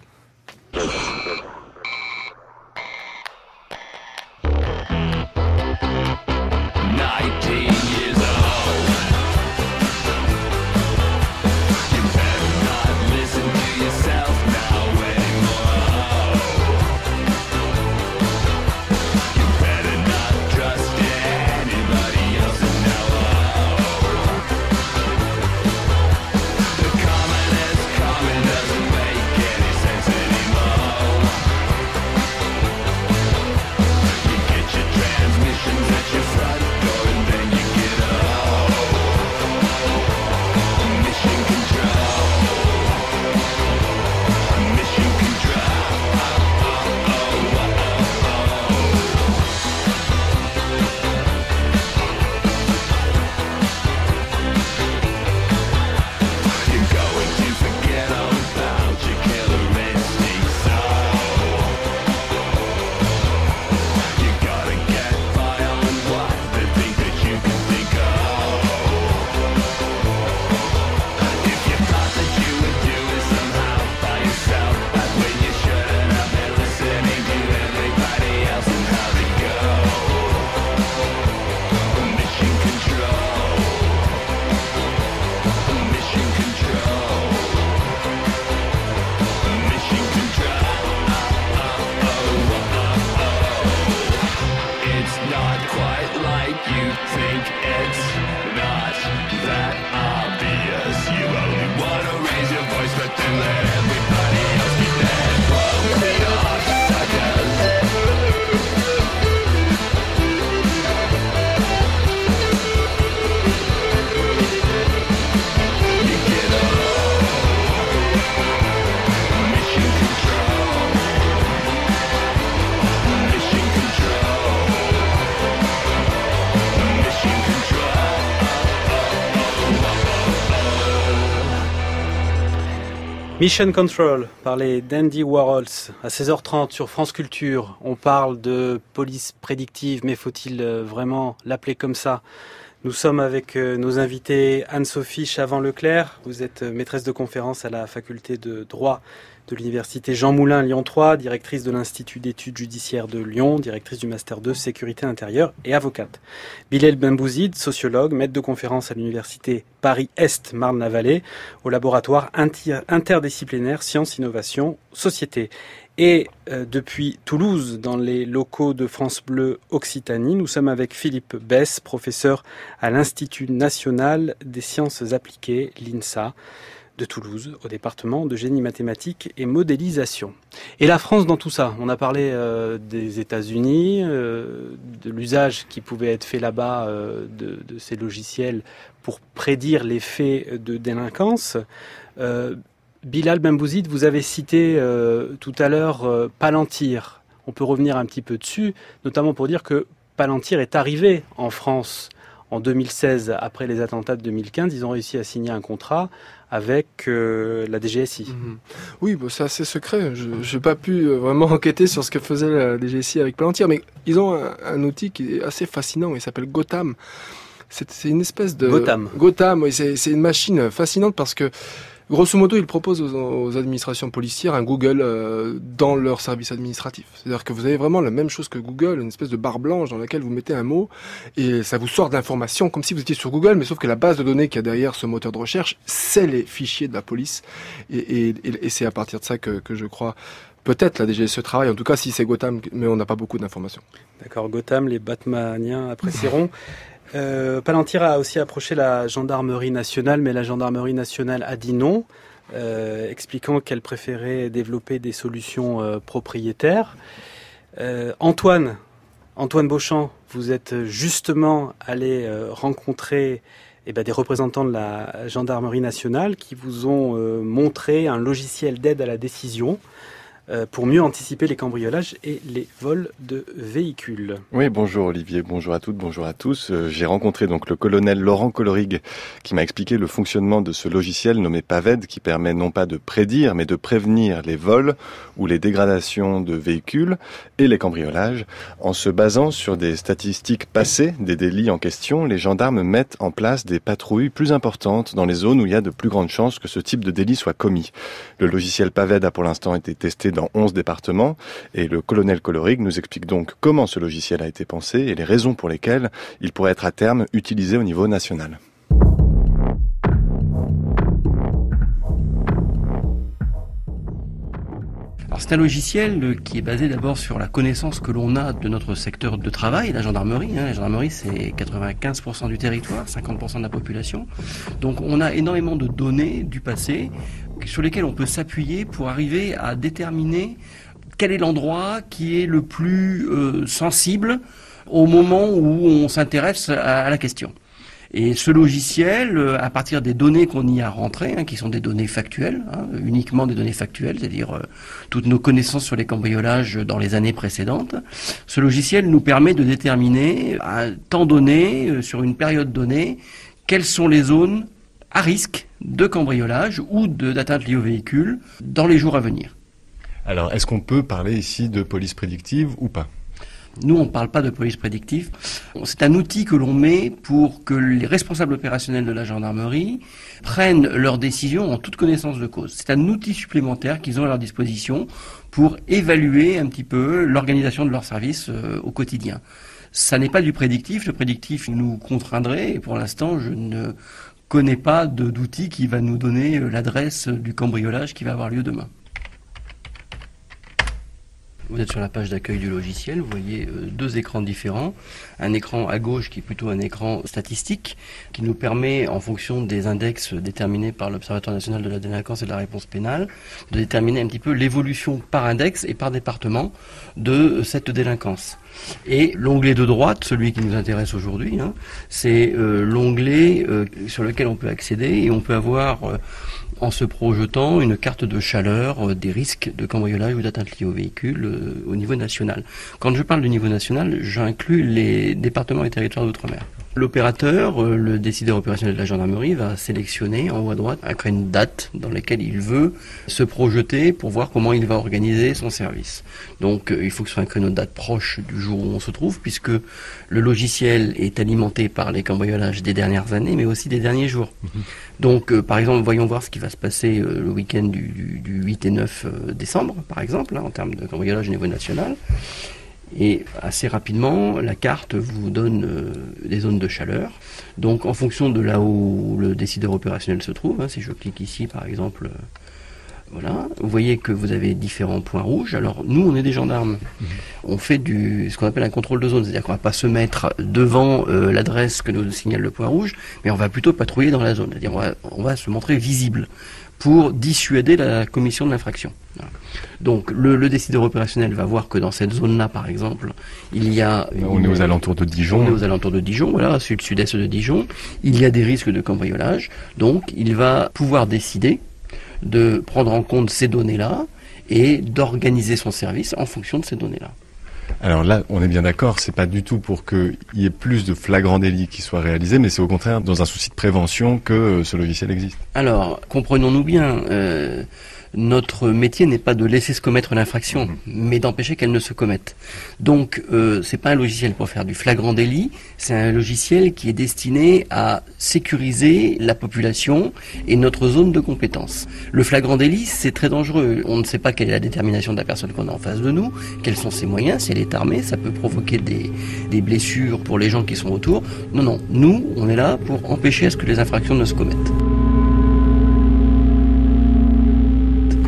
Mission Control par les Dandy Warhols à 16h30 sur France Culture. On parle de police prédictive, mais faut-il euh, vraiment l'appeler comme ça? Nous sommes avec euh, nos invités Anne-Sophie Chavant-Leclerc. Vous êtes euh, maîtresse de conférence à la faculté de droit de l'université Jean Moulin Lyon 3, directrice de l'Institut d'études judiciaires de Lyon, directrice du Master 2 Sécurité intérieure et avocate. Bilal Benbouzid, sociologue, maître de conférence à l'université Paris-Est Marne-la-Vallée, au laboratoire inter- interdisciplinaire Sciences, Innovation, Société. Et euh, depuis Toulouse, dans les locaux de France Bleu Occitanie, nous sommes avec Philippe Bess, professeur à l'Institut national des sciences appliquées, l'INSA de Toulouse, au département de génie mathématique et modélisation. Et la France dans tout ça On a parlé euh, des États-Unis, euh, de l'usage qui pouvait être fait là-bas euh, de, de, ces logiciels pour prédire les faits de délinquance. Euh, Bilal Benbouzid, vous avez cité euh, tout à l'heure Palantir. On peut revenir un petit peu dessus, notamment pour dire que Palantir est arrivé en France en 2016, après les attentats de 2015, ils ont réussi à signer un contrat avec euh, la DGSI. Mmh. Oui, bon, c'est assez secret. Je n'ai pas pu euh, vraiment <laughs> enquêter sur ce que faisait la DGSI avec Palantir, mais ils ont un, un outil qui est assez fascinant. Il s'appelle Gotham. C'est une espèce de Gotham. Gotham, oui, c'est une machine fascinante parce que Grosso modo, ils proposent aux, aux, administrations policières un Google euh, dans leur service administratif. C'est-à-dire que vous avez vraiment la même chose que Google, une espèce de barre blanche dans laquelle vous mettez un mot et ça vous sort d'informations comme si vous étiez sur Google, mais sauf que la base de données qu'il y a derrière ce moteur de recherche, c'est les fichiers de la police. Et, et, et, et c'est à partir de ça que, que je crois peut-être la DGSE travaille, en tout cas si c'est Gotham, mais on n'a pas beaucoup d'informations. D'accord, Gotham, les Batmaniens apprécieront. <laughs> Euh, Palantir a aussi approché la gendarmerie nationale, mais la gendarmerie nationale a dit non, euh, expliquant qu'elle préférait développer des solutions euh, propriétaires. Euh, Antoine, Beauchamp, vous êtes justement allé rencontrer eh ben, des représentants de la gendarmerie nationale qui vous ont montré un logiciel d'aide à la décision pour mieux anticiper les cambriolages et les vols de véhicules. Oui, bonjour Olivier, bonjour à toutes, bonjour à tous. Euh, J'ai rencontré donc le colonel Laurent Colorig qui m'a expliqué le fonctionnement de ce logiciel nommé PAVED qui permet non pas de prédire mais de prévenir les vols ou les dégradations de véhicules et les cambriolages. En se basant sur des statistiques passées des délits en question, les gendarmes mettent en place des patrouilles plus importantes dans les zones où il y a de plus grandes chances que ce type de délit soit commis. Le logiciel PAVED a pour l'instant été testé dans 11 départements et le colonel Colorig nous explique donc comment ce logiciel a été pensé et les raisons pour lesquelles il pourrait être à terme utilisé au niveau national. C'est un logiciel qui est basé d'abord sur la connaissance que l'on a de notre secteur de travail, la gendarmerie. Hein. La gendarmerie, c'est 95% du territoire, 50% de la population. Donc on a énormément de données du passé sur lesquelles on peut s'appuyer pour arriver à déterminer quel est l'endroit qui est le plus euh, sensible au moment où on s'intéresse à la question. Et ce logiciel, à partir des données qu'on y a rentrées, hein, qui sont des données factuelles, hein, uniquement des données factuelles, c'est-à-dire euh, toutes nos connaissances sur les cambriolages dans les années précédentes, ce logiciel nous permet de déterminer à temps donné, euh, sur une période donnée, quelles sont les zones à risque de cambriolage ou d'atteinte liée au véhicule dans les jours à venir. Alors, est-ce qu'on peut parler ici de police prédictive ou pas? Nous, on ne parle pas de police prédictive. C'est un outil que l'on met pour que les responsables opérationnels de la gendarmerie prennent leurs décisions en toute connaissance de cause. C'est un outil supplémentaire qu'ils ont à leur disposition pour évaluer un petit peu l'organisation de leur service euh, au quotidien. Ça n'est pas du prédictif. Le prédictif nous contraindrait, et pour l'instant, je ne connais pas d'outil qui va nous donner euh, l'adresse du cambriolage qui va avoir lieu demain. Vous êtes sur la page d'accueil du logiciel, vous voyez euh, deux écrans différents. Un écran à gauche qui est plutôt un écran statistique, qui nous permet, en fonction des index déterminés par l'Observatoire national de la délinquance et de la réponse pénale, de déterminer un petit peu l'évolution par index et par département de cette délinquance. Et l'onglet de droite, celui qui nous intéresse aujourd'hui, hein, c'est euh, l'onglet euh, sur lequel on peut accéder et on peut avoir euh, en se projetant une carte de chaleur des risques de cambriolage ou d'atteinte liée au véhicule au niveau national. Quand je parle du niveau national, j'inclus les départements et territoires d'outre-mer. L'opérateur, euh, le décideur opérationnel de la gendarmerie, va sélectionner en haut à droite après une date dans laquelle il veut se projeter pour voir comment il va organiser son service. Donc euh, il faut que ce soit un créneau de date proche du jour où on se trouve, puisque le logiciel est alimenté par les cambriolages des dernières années, mais aussi des derniers jours. Donc euh, par exemple, voyons voir ce qui va se passer euh, le week-end du, du- du 8 et 9 euh, décembre, par exemple, hein, en termes de cambriolage au niveau national. Et assez rapidement, la carte vous donne euh, des zones de chaleur. Donc en fonction de là où le décideur opérationnel se trouve, hein, si je clique ici par exemple, euh, voilà, vous voyez que vous avez différents points rouges. Alors nous, on est des gendarmes. On fait du ce qu'on appelle un contrôle de zone, c'est-à-dire qu'on va pas se mettre devant euh, l'adresse que nous signale le point rouge, mais on va plutôt patrouiller dans la zone, c'est-à-dire on va, on va se montrer visible pour dissuader la commission de l'infraction. Donc le, le décideur opérationnel va voir que dans cette zone-là, par exemple, il y a... On est aux alentours de Dijon. On est aux alentours de Dijon, voilà, sud-sud-est de Dijon. Il y a des risques de cambriolage. Donc il va pouvoir décider de prendre en compte ces données-là et d'organiser son service en fonction de ces données-là. Alors là, on est bien d'accord, c'est pas du tout pour qu'il y ait plus de flagrants délits qui soient réalisés, mais c'est au contraire dans un souci de prévention que euh, ce logiciel existe. Alors, comprenons-nous bien, euh, notre métier n'est pas de laisser se commettre l'infraction, mais d'empêcher qu'elle ne se commette. Donc, euh, c'est pas un logiciel pour faire du flagrant délit, c'est un logiciel qui est destiné à sécuriser la population et notre zone de compétence. Le flagrant délit, c'est très dangereux. On ne sait pas quelle est la détermination de la personne qu'on a en face de nous, quels sont ses moyens, si elle est armée, ça peut provoquer des, des blessures pour les gens qui sont autour. Non, non, nous, on est là pour empêcher à ce que les infractions ne se commettent.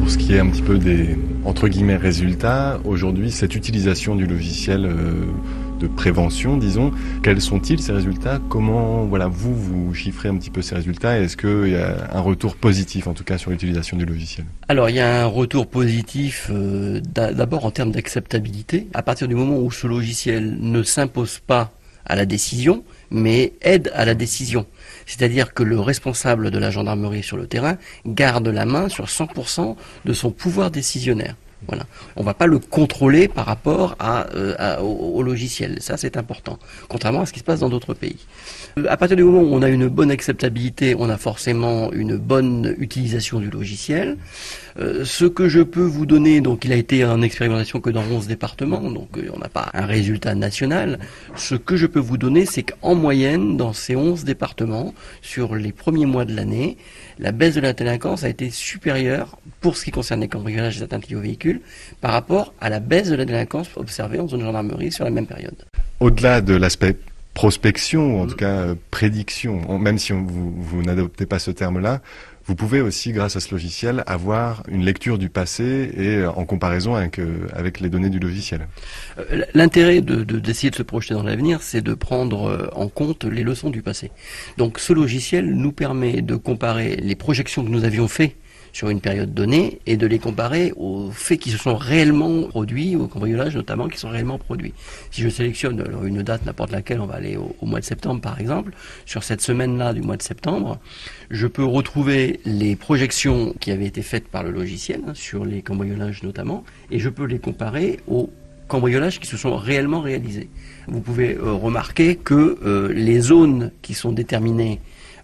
Pour ce qui est un petit peu des entre guillemets résultats, aujourd'hui, cette utilisation du logiciel euh, de prévention, disons, quels sont-ils ces résultats? Comment, voilà, vous vous chiffrez un petit peu ces résultats? Est-ce qu'il y a un retour positif, en tout cas, sur l'utilisation du logiciel? Alors il y a un retour positif euh, d'a- d'abord en termes d'acceptabilité. À partir du moment où ce logiciel ne s'impose pas à la décision, mais aide à la décision. C'est-à-dire que le responsable de la gendarmerie sur le terrain garde la main sur 100% de son pouvoir décisionnaire. Voilà. On va pas le contrôler par rapport euh, au, logiciel. Ça, c'est important. Contrairement à ce qui se passe dans d'autres pays. Euh, À partir du moment où on a une bonne acceptabilité, on a forcément une bonne utilisation du logiciel. Euh, ce que je peux vous donner, donc il a été en expérimentation que dans 11 départements, donc on n'a pas un résultat national. Ce que je peux vous donner, c'est qu'en moyenne, dans ces 11 départements, sur les premiers mois de l'année, la baisse de la délinquance a été supérieure pour ce qui concerne les cambriolages et atteintes liées aux véhicules par rapport à la baisse de la délinquance observée en zone gendarmerie sur la même période. Au-delà de l'aspect prospection, en tout cas euh, prédiction, on- même si vous n'adoptez pas ce terme-là, vous pouvez aussi, grâce à ce logiciel, avoir une lecture du passé et euh, en comparaison avec, euh, avec les données du logiciel. Euh, L'intérêt de de- d'essayer de, se projeter dans l'avenir, c'est de prendre en compte les leçons du passé. Donc ce logiciel nous permet de comparer les projections que nous avions faites sur une période donnée et de les comparer aux faits qui se sont réellement produits, aux cambriolages notamment qui sont réellement produits. Si je sélectionne une date, n'importe laquelle, on va aller au, au mois de septembre par exemple, sur cette semaine-là du mois de septembre, je peux retrouver les projections qui avaient été faites par le logiciel, hein, sur les cambriolages notamment, et je peux les comparer aux cambriolages qui se sont réellement réalisés. Vous pouvez euh, remarquer que euh, les zones qui sont déterminées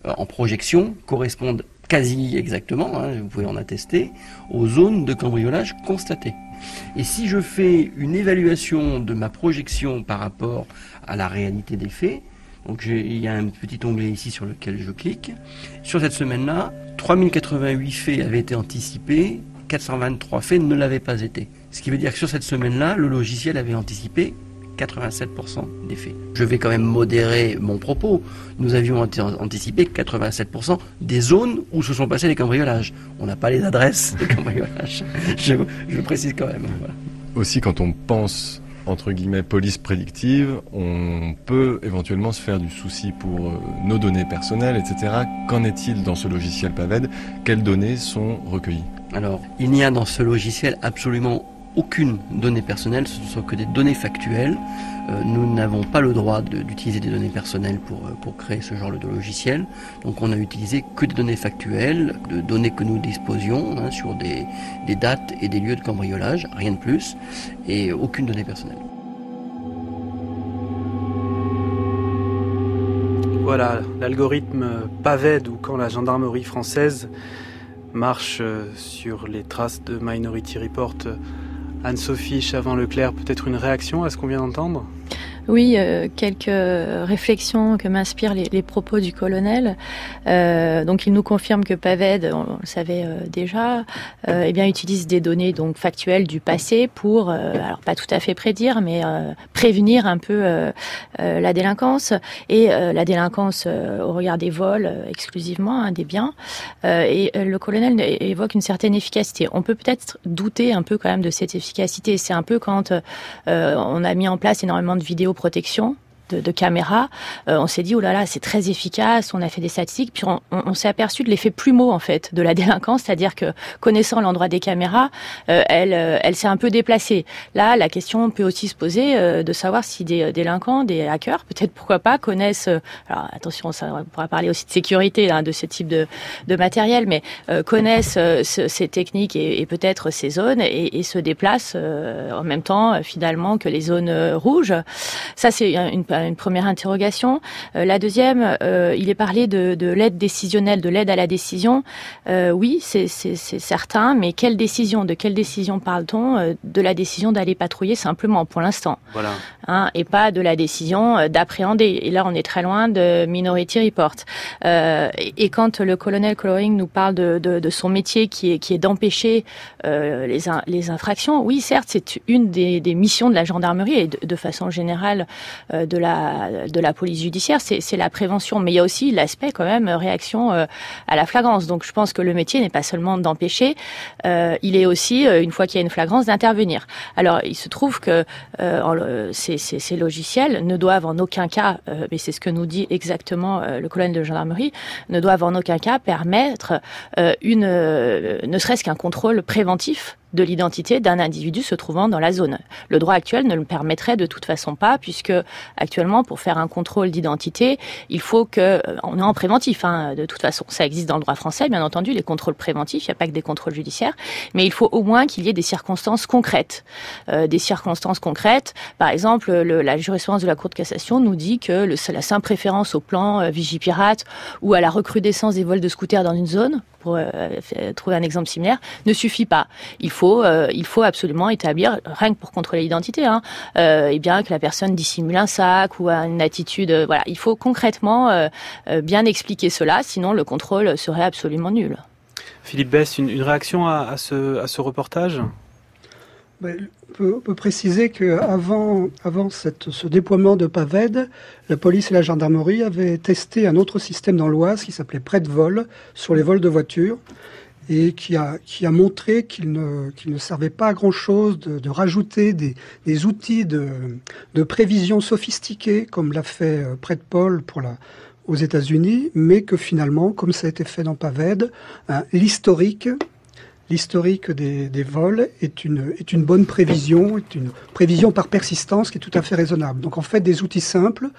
euh, en projection correspondent quasi exactement, hein, vous pouvez en attester, aux zones de cambriolage constatées. Et si je fais une évaluation de ma projection par rapport à la réalité des faits, donc il y a un petit onglet ici sur lequel je clique. Sur cette semaine-là, 3088 faits avaient été anticipés, 423 faits ne l'avaient pas été. Ce qui veut dire que sur cette semaine-là, le logiciel avait anticipé 87% des faits. Je vais quand même modérer mon propos. Nous avions anti- anticipé 87% des zones où se sont passés les cambriolages. On n'a pas les adresses des <laughs> cambriolages. Je, je précise quand même. voilà. Aussi, quand on pense entre guillemets police prédictive, on peut éventuellement se faire du souci pour euh, nos données personnelles, etc. Qu'en est-il dans ce logiciel PAVED? Quelles données sont recueillies? Alors, il n'y a dans ce logiciel absolument aucune donnée personnelle, ce ne sont que des données factuelles. Euh, nous n'avons pas le droit d'utiliser des données personnelles pour, euh, pour créer ce genre de logiciel. Donc on a utilisé que des données factuelles, de données que nous disposions hein, sur des, des dates et des lieux de cambriolage, rien de plus, et aucune donnée personnelle. Voilà, l'algorithme PAVED ou quand la gendarmerie française marche euh, sur les traces de Minority Report. Anne-Sophie Chavant-Leclerc, peut-être une réaction à ce qu'on vient d'entendre? Oui, euh, quelques réflexions que m'inspirent les, propos du colonel. Euh, donc, il nous confirme que Paved, on, le savait euh, déjà, euh, eh bien utilise des données donc factuelles du passé pour, euh, alors pas tout à fait prédire, mais prévenir un peu la délinquance et la délinquance au regard des vols exclusivement hein, des biens. et le colonel évoque une certaine efficacité. On peut peut-être douter un peu quand même de cette efficacité. C'est un peu quand on a mis en place énormément de vidéoprotection de, de caméras, euh, on s'est dit oh là là c'est très efficace, on a fait des statistiques, puis on, on, s'est aperçu de l'effet plumeau en fait de la <laughs> délinquance, c'est-à-dire que connaissant l'endroit des caméras, euh, elle, euh, elle s'est un peu déplacée. Là, la question peut aussi se poser euh, de savoir si des délinquants, des hackers, peut-être pourquoi pas connaissent. Euh, alors attention, ça, on pourra parler aussi de sécurité hein, de ce type de, de matériel, mais connaissent ce, ces techniques et, et peut-être ces zones et, et se déplacent en même temps finalement que les zones rouges. Ça c'est une une première interrogation. Euh, la deuxième, euh, il est parlé de, de l'aide décisionnelle, de l'aide à la décision. Euh, oui, c'est certain, mais quelle décision De quelle décision parle-t-on De la décision d'aller patrouiller simplement pour l'instant. Voilà. Hein, et pas de la décision d'appréhender. Et là, on est très loin de Minority Report. Euh, et, quand le colonel Coloring nous parle de, de, de, son métier qui est, qui est d'empêcher les, les infractions, oui, certes, c'est une des, des, missions de la gendarmerie et de, de façon générale de la de la police judiciaire, c'est la prévention. Mais il y a aussi l'aspect quand même réaction euh, à la flagrance. Donc je pense que le métier n'est pas seulement d'empêcher, euh, il est aussi, euh, une fois qu'il y a une flagrance, d'intervenir. Alors il se trouve que euh, ces, ces, ces, logiciels ne doivent en aucun cas, euh, mais c'est ce que nous dit exactement euh, le colonel de gendarmerie, ne doivent en aucun cas permettre une, ne serait-ce qu'un contrôle préventif de l'identité d'un individu se trouvant dans la zone. Le droit actuel ne le permettrait de toute façon pas, puisque actuellement, pour faire un contrôle d'identité, il faut que, on est en préventif, hein, de toute façon, ça existe dans le droit français, bien entendu, les contrôles préventifs, il n'y a pas que des contrôles judiciaires, mais il faut au moins qu'il y ait des circonstances concrètes. Euh, des circonstances concrètes, par exemple, le, la jurisprudence de la Cour de cassation nous dit que le, la simple préférence au plan euh, Vigipirate ou à la recrudescence des vols de scooters dans une zone, pour euh, trouver un exemple similaire, ne suffit pas. Euh, il faut absolument établir, rien que pour contrôler l'identité, hein, euh, et bien que la personne dissimule un sac ou a une attitude. Euh, voilà, il faut concrètement euh, euh, bien expliquer cela, sinon le contrôle serait absolument nul. Philippe Bess, une, une réaction à, à, ce, à ce reportage? Ben, on, peut, on peut préciser qu'avant avant cette, ce déploiement de PAVED, la police et la gendarmerie avaient testé un autre système dans l'Oise qui s'appelait Prêt de vol sur les vols de voitures et qui a, qui a montré qu'il ne, qu ne servait pas à grand-chose de, de rajouter des, des outils de, de prévision sophistiqués, comme l'a fait euh, Prêt de Paul pour la, aux États-Unis, mais que finalement, comme ça a été fait dans PAVED, hein, l'historique l'historique des, des, vols est une, est une bonne prévision, est une prévision par persistance qui est tout à fait raisonnable. Donc en fait, des outils simples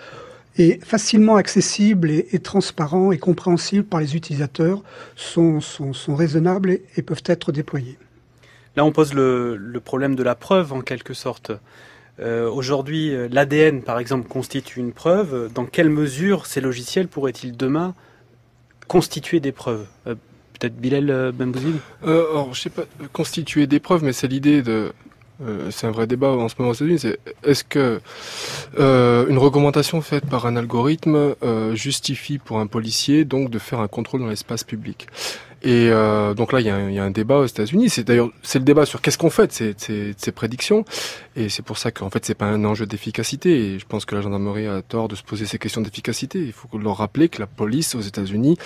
et facilement accessibles et, et transparents et compréhensibles par les utilisateurs sont, sont, sont raisonnables et, et, peuvent être déployés. Là, on pose le, le problème de la preuve en quelque sorte. Euh, Aujourd'hui, l'ADN, par exemple, constitue une preuve. Dans quelle mesure ces logiciels pourraient-ils demain constituer des preuves? Euh, peut-être Bilal Bambouzid? Euh, Alors, je sais pas, constituer des preuves, mais c'est l'idée de. Euh, c'est un vrai débat en ce moment. C'est est-ce que euh, une recommandation faite par un algorithme euh, justifie pour un policier donc de faire un contrôle dans l'espace public? Et euh, donc là, il y, y, a un débat aux États-Unis. C'est d'ailleurs c'est le débat sur qu'est-ce qu'on fait de ces, ces, ces prédictions. Et c'est pour ça qu'en fait, c'est pas un enjeu d'efficacité. Et je pense que la gendarmerie a tort de se poser ces questions d'efficacité. Il faut leur rappeler que la police aux États-Unis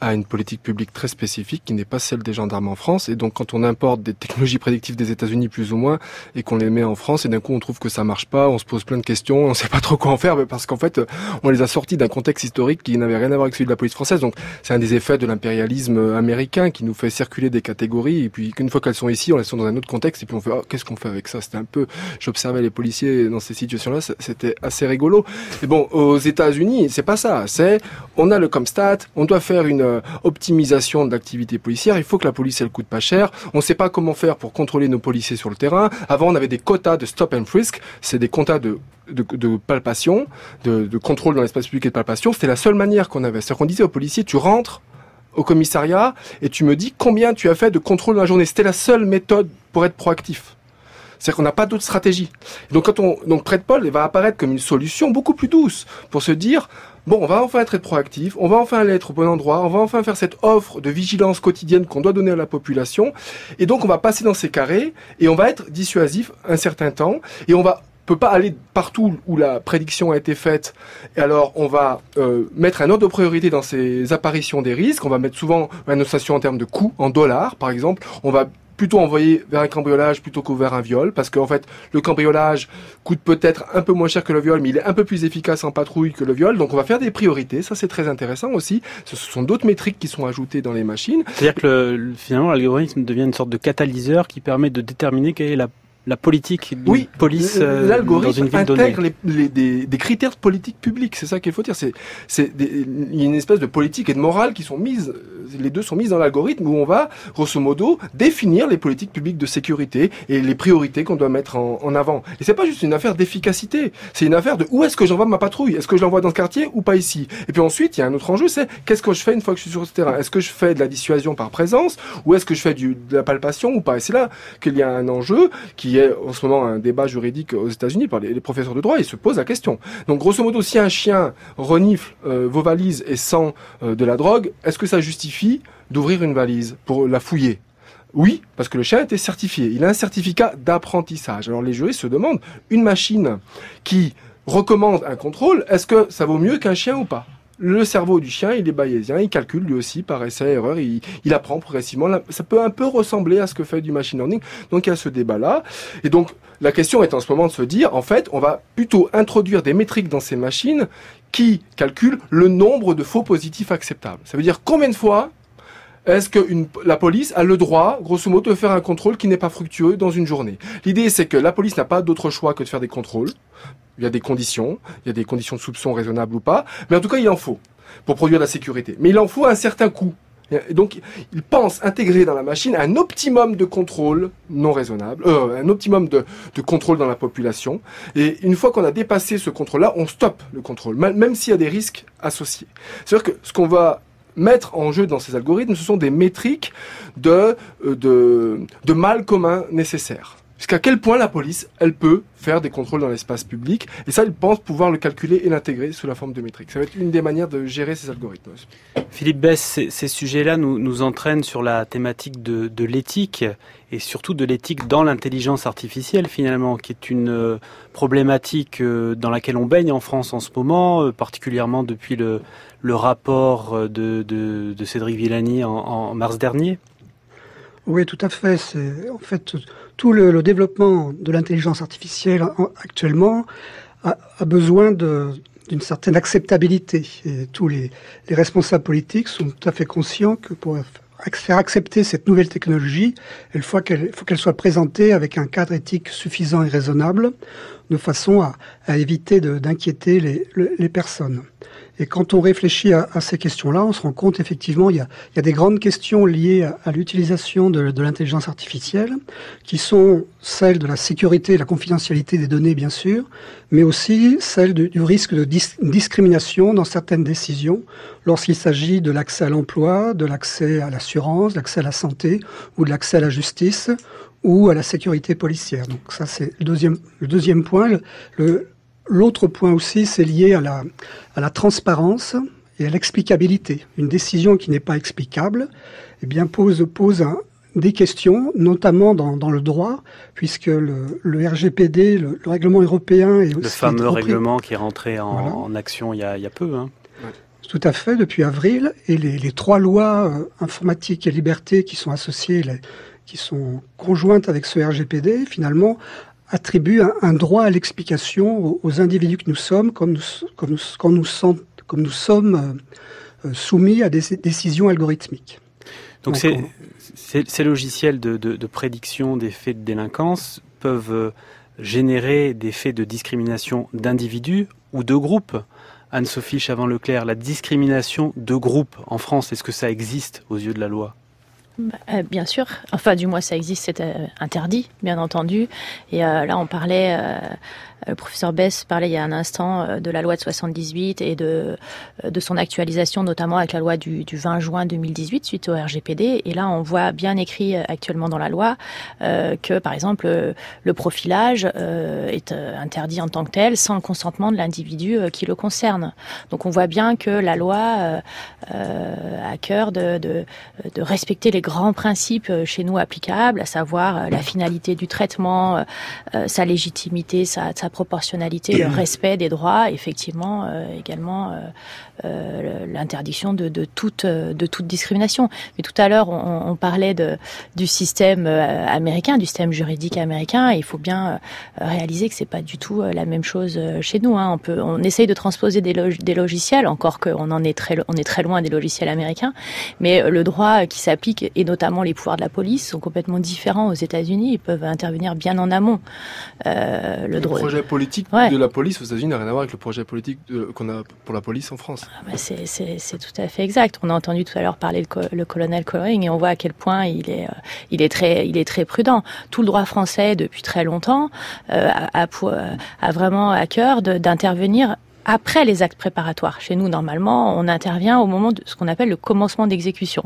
a une politique publique très spécifique qui n'est pas celle des gendarmes en France. Et donc, quand on importe des technologies prédictives des États-Unis plus ou moins et qu'on les met en France, et d'un coup, on trouve que ça marche pas, on se pose plein de questions, on sait pas trop quoi en faire, parce qu'en fait, on les a sortis d'un contexte historique qui n'avait rien à voir avec celui de la police française. Donc, c'est un des effets de l'impérialisme américain américain qui nous fait circuler des catégories et puis qu'une fois qu'elles sont ici, on les sont dans un autre contexte et puis on fait, oh, qu'est-ce qu'on fait avec ça? C'était un peu, j'observais les policiers dans ces situations-là, c'était assez rigolo. Et bon, aux États-Unis, c'est pas ça. C'est, on a le Comstat, on doit faire une euh, optimisation de l'activité policière. Il faut que la police elle coûte pas cher. On sait pas comment faire pour contrôler nos policiers sur le terrain. Avant, on avait des quotas de stop and frisk. C'est des quotas de de, de palpation, de contrôle dans l'espace public et de palpation. C'était la seule manière qu'on avait. C'est-à-dire qu'on disait aux policiers, tu rentres au commissariat et tu me dis combien tu as fait de contrôle dans la journée. C'était la seule méthode pour être proactif. C'est-à-dire qu'on n'a pas d'autre stratégie. Donc quand on donc près de Paul, va apparaître comme une solution beaucoup plus douce pour se dire bon, on va enfin être proactif, on va enfin aller être au bon endroit, on va enfin faire cette offre de vigilance quotidienne qu'on doit donner à la population, et donc on va passer dans ces carrés et on va être dissuasif un certain temps et on va peut pas aller partout où la prédiction a été faite. Et alors, on va euh, mettre un ordre de priorité dans ces apparitions des risques. On va mettre souvent une notation en termes de coûts, en dollars, par exemple. On va plutôt envoyer vers un cambriolage plutôt que vers un viol, parce qu'en fait, le cambriolage coûte peut-être un peu moins cher que le viol, mais il est un peu plus efficace en patrouille que le viol. Donc, on va faire des priorités. Ça, c'est très intéressant aussi. Ce sont d'autres métriques qui sont ajoutées dans les machines. C'est-à-dire que le- le- finalement, l'algorithme devient une sorte de catalyseur qui permet de déterminer quelle est la, la politique Oui, police euh, dans une l'algorithme ville donnée. intègre les, les- des, des critères de politique publique. C'est ça qu'il faut dire. C'est, c'est des- il y a une espèce de politique et de morale qui sont mises. Les deux sont mises dans l'algorithme où on va, grosso modo, définir les politiques publiques de sécurité et les priorités qu'on doit mettre en, en avant. Et c'est pas juste une affaire d'efficacité. C'est une affaire de où est-ce que j'envoie ma patrouille? Est-ce que je l'envoie dans ce quartier ou pas ici? Et puis ensuite, il y a un autre enjeu, c'est qu'est-ce que je fais une fois que je suis sur ce terrain? Est-ce que je fais de la dissuasion par présence ou est-ce que je fais du, de la palpation ou pas? Et c'est là qu'il y a un enjeu qui est en ce moment un débat juridique aux États-Unis par les, professeurs de droit. Ils se posent la question. Donc grosso modo, si un chien renifle euh, vos valises et sent euh, de la drogue, est-ce que ça justifie d'ouvrir une valise pour la fouiller? Oui, parce que le chien a été certifié. Il a un certificat d'apprentissage. Alors les juristes se demandent, une machine qui recommande un contrôle, est-ce que ça vaut mieux qu'un chien ou pas? Le cerveau du chien, il est bayésien, il calcule lui aussi par essai-erreur, il, il apprend progressivement. Ça peut un peu ressembler à ce que fait du machine learning. Donc il y a ce débat-là. Et donc la question est en ce moment de se dire, en fait, on va plutôt introduire des métriques dans ces machines qui calculent le nombre de faux positifs acceptables. Ça veut dire combien de fois est-ce que la police a le droit, grosso modo, de faire un contrôle qui n'est pas fructueux dans une journée? L'idée, c'est que la police n'a pas d'autre choix que de faire des contrôles. Il y a des conditions, il y a des conditions de soupçon raisonnables ou pas, mais en tout cas, il en faut pour produire de la sécurité. Mais il en faut un certain coût. Et donc, il pense intégrer dans la machine un optimum de contrôle non raisonnable, euh, un optimum de, de contrôle dans la population. Et une fois qu'on a dépassé ce contrôle-là, on stoppe le contrôle, même s'il y a des risques associés. C'est-à-dire que ce qu'on va mettre en jeu dans ces algorithmes, ce sont des métriques de, euh, de mal commun nécessaire. Jusqu'à quel point la police, elle peut faire des contrôles dans l'espace public? Et ça, ils pensent pouvoir le calculer et l'intégrer sous la forme de métriques. Ça va être une des manières de gérer ces algorithmes. Philippe Bess, ces, sujets-là nous, nous entraînent sur la thématique de, de l'éthique et surtout de l'éthique dans l'intelligence artificielle finalement, qui est une euh, problématique euh, dans laquelle on baigne en France en ce moment, euh, particulièrement depuis le, le rapport de, de, Cédric Villani en mars dernier. Oui, tout à fait. C'est en fait tout le, développement de l'intelligence artificielle en- actuellement a, besoin d'une certaine acceptabilité. Et tous les, les responsables politiques sont tout à fait conscients que pour faire accepter cette nouvelle technologie, il faut qu'elle soit présentée avec un cadre éthique suffisant et raisonnable, de façon à, éviter d'inquiéter les, le- les personnes. Et quand on réfléchit à, ces questions-là, on se rend compte effectivement il y a, des grandes questions liées à, l'utilisation de, l'intelligence artificielle, qui sont celles de la sécurité et la confidentialité des données, bien sûr, mais aussi celles du, risque de dis- discrimination dans certaines décisions, lorsqu'il s'agit de l'accès à l'emploi, de l'accès à l'assurance, de l'accès à la santé ou de l'accès à la justice ou à la sécurité policière. Donc ça, c'est le deuxième, point. L'autre point aussi, c'est lié à la, à la transparence et à l'explicabilité. Une décision qui n'est pas explicable eh bien, pose, pose un- des questions, notamment dans, dans le droit, puisque le, le RGPD, le, le règlement européen, est Le fameux règlement qui est rentré en, Voilà. en action il y a, il y a peu. Hein. Tout à fait, depuis avril. Et les, les trois lois euh, informatiques et liberté qui sont associées, les- qui sont conjointes avec ce RGPD, finalement, attribuent un, un droit à l'explication aux, aux individus que nous sommes, comme nous, comme nous, quand nous, sommes- comme nous sommes euh, soumis à des décisions algorithmiques. Donc Donc, ces, on- ces- ces logiciels de, de- de prédiction des faits de délinquance peuvent euh, générer des faits de discrimination d'individus ou de groupes. Anne-Sophie Chavant-Leclerc, la discrimination de groupes en France, est-ce que ça existe aux yeux de la loi? Euh, bien sûr. Enfin, du moins, ça existe, c'est euh, interdit, bien entendu. Et euh, là, on parlait, le professeur Bess parlait il y a un instant euh, de la loi de 78 et de, euh, de son actualisation, notamment avec la loi du, du 20 juin 2018 suite au RGPD. Et là, on voit bien écrit euh, actuellement dans la loi euh, que, par exemple, euh, le profilage euh, est euh, interdit en tant que tel sans le consentement de l'individu euh, qui le concerne. Donc, on voit bien que la loi euh, euh, a cœur de, de, de respecter les grands principes euh, chez nous applicables, à savoir euh, la finalité du traitement, euh, euh, sa légitimité, sa, sa proportionnalité, le <clears throat> respect des droits, effectivement euh, également euh, l'interdiction de, de toute euh, de toute discrimination. Mais tout à l'heure, on, on parlait de, du système euh, américain, du système juridique américain. Et il faut bien réaliser que c'est pas du tout la même chose chez nous. Hein. On peut, on essaye de transposer des, log- des logiciels, encore qu'on en est très, on est très loin des logiciels américains. Mais le droit qui s'applique et notamment les pouvoirs de la police sont complètement différents aux États-Unis. Ils peuvent intervenir bien en amont. Euh, le Le projet politique Ouais. de la police aux États-Unis n'a rien à voir avec le projet politique qu'on a pour la police en France. Ah bah, c'est- tout à fait exact. On a entendu tout à l'heure parler co- le colonel Coloring et on voit à quel point il est, euh, il est très, il est très prudent. Tout le droit français depuis très longtemps euh, a, a euh, vraiment à cœur d'intervenir après les actes préparatoires. Chez nous, normalement, on intervient au moment de ce qu'on appelle le commencement d'exécution.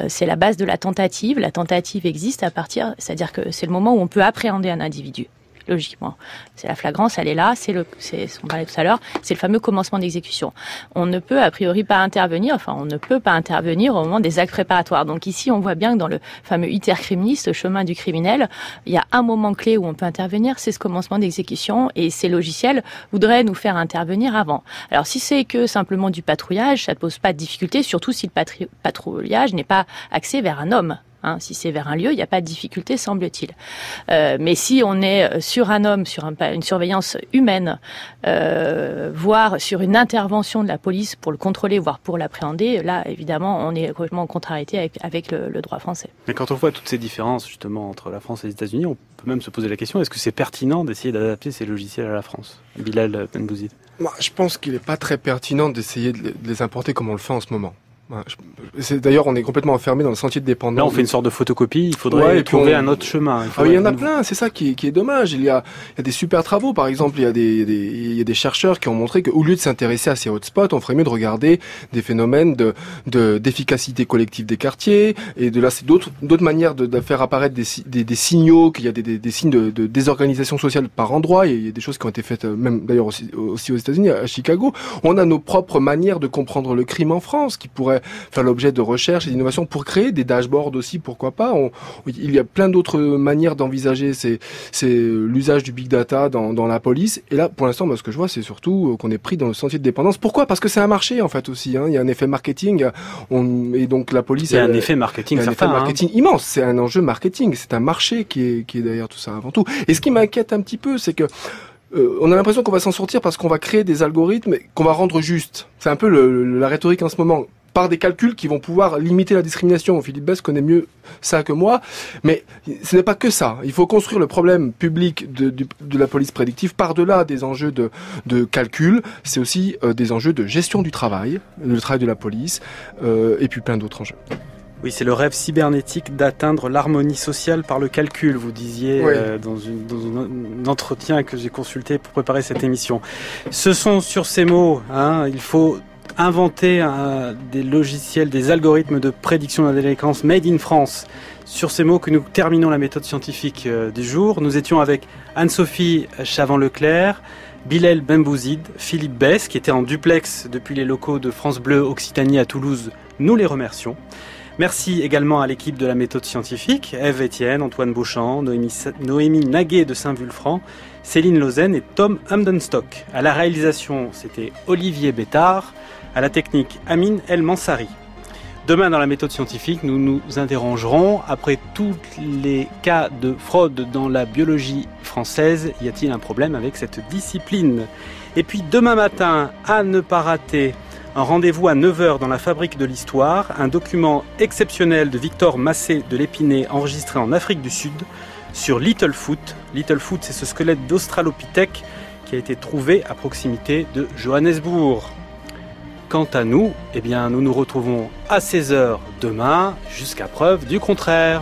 Euh, c'est la base de la tentative. La tentative existe à partir, c'est-à-dire que c'est le moment où on peut appréhender un individu. Logiquement, c'est la flagrance, elle est là. C'est le, c'est, on parlait tout à l'heure, c'est le fameux commencement d'exécution. On ne peut a priori pas intervenir, enfin on ne peut pas intervenir au moment des actes préparatoires. Donc ici, on voit bien que dans le fameux iter criminis, ce chemin du criminel, il y a un moment clé où on peut intervenir, c'est ce commencement d'exécution, et ces logiciels voudraient nous faire intervenir avant. Alors si c'est que simplement du patrouillage, ça ne pose pas de difficulté, surtout si le patrouillage n'est pas axé vers un homme. Hein, si c'est vers un lieu, il n'y a pas de difficulté, semble-t-il. Euh, mais si on est sur un homme, sur un, une surveillance humaine, euh, voire sur une intervention de la police pour le contrôler, voire pour l'appréhender, là, évidemment, on est complètement en contrariété avec, avec le, le droit français. Mais quand on voit toutes ces différences justement entre la France et les États-Unis, on peut même se poser la question est-ce que c'est pertinent d'essayer d'adapter ces logiciels à la France? Bilal Benbouzid. Moi, je pense qu'il n'est pas très pertinent d'essayer de les importer comme on le fait en ce moment. D'ailleurs, on est complètement enfermé dans le sentier de dépendance. Là, on fait une sorte de photocopie, il faudrait Ouais, et trouver on- un autre chemin. Il, Ah il y en a plein, c'est ça qui est, qui est dommage. Il y, a, il y a des super travaux, par exemple, il y a des, des- il y a des chercheurs qui ont montré qu'au lieu de s'intéresser à ces hotspots, on ferait mieux de regarder des phénomènes de de- d'efficacité collective des quartiers. Et de là, c'est d'autres d'autres manières de, de faire apparaître des, si- des, des signaux, qu'il y a des, signes de, de désorganisation sociale par endroit. Il y a- des choses qui ont été faites, euh, même d'ailleurs aussi, aussi aux États-Unis, à Chicago. On a nos propres manières de comprendre le crime en France, qui pourraient faire l'objet de recherche et d'innovation pour créer des dashboards aussi, pourquoi pas. On, il y a plein d'autres manières d'envisager c'est c'est l'usage du big data dans, dans la police. Et là, pour l'instant, moi, ce que je vois, c'est surtout euh, qu'on est pris dans le sentier de dépendance. Pourquoi? Parce que c'est un marché en fait aussi. Hein. Il y a un effet marketing. On, et donc la police. Il y a elle- un effet marketing il y a un certain, effet hein. marketing immense. C'est un enjeu marketing. C'est un marché qui est, qui est derrière tout ça avant tout. Et ce qui m'inquiète un petit peu, c'est que euh, on a l'impression qu'on va s'en sortir parce qu'on va créer des algorithmes qu'on va rendre justes. C'est un peu le- la rhétorique en ce moment par des calculs qui vont pouvoir limiter la discrimination. Philippe Bess connaît mieux ça que moi, mais ce n'est pas que ça. Il faut construire le problème public de, la police prédictive par-delà des enjeux de, de calcul. C'est aussi euh, des enjeux de gestion du travail, le travail de la police, euh, et puis plein d'autres enjeux. Oui, c'est le rêve cybernétique d'atteindre l'harmonie sociale par le calcul, vous disiez Oui. euh, dans, une, dans une- un entretien que j'ai consulté pour préparer cette émission. Ce sont sur ces mots, hein, il faut inventer un- des logiciels, des algorithmes de prédiction de la délinquance made in France. Sur ces mots que nous terminons la méthode scientifique euh, du jour. Nous étions avec Anne-Sophie Chavant-Leclerc, Bilal Bembouzid, Philippe Bess, qui était en duplex depuis les locaux de France Bleu Occitanie à Toulouse. Nous les remercions. Merci également à l'équipe de la méthode scientifique, Eve Etienne, Antoine Beauchamp, Noémie, Noémie Naguet de Saint-Vulfranc, Céline Lausanne et Tom Hamdenstock. À la réalisation, c'était Olivier Bétard à la technique Amine El Mansari. Demain, dans la méthode scientifique, nous nous interrogerons après tous les cas de fraude dans la biologie française, y a-t-il un problème avec cette discipline? Et puis demain matin, à ne pas rater, un rendez-vous à 9h dans la Fabrique de l'Histoire, un document exceptionnel de Victor Massé de l'Épinay enregistré en Afrique du Sud sur Littlefoot. Littlefoot, c'est ce squelette d'Australopithèque qui a été trouvé à proximité de Johannesburg. Quant à nous, eh bien, nous nous retrouvons à 16h demain, jusqu'à preuve du contraire.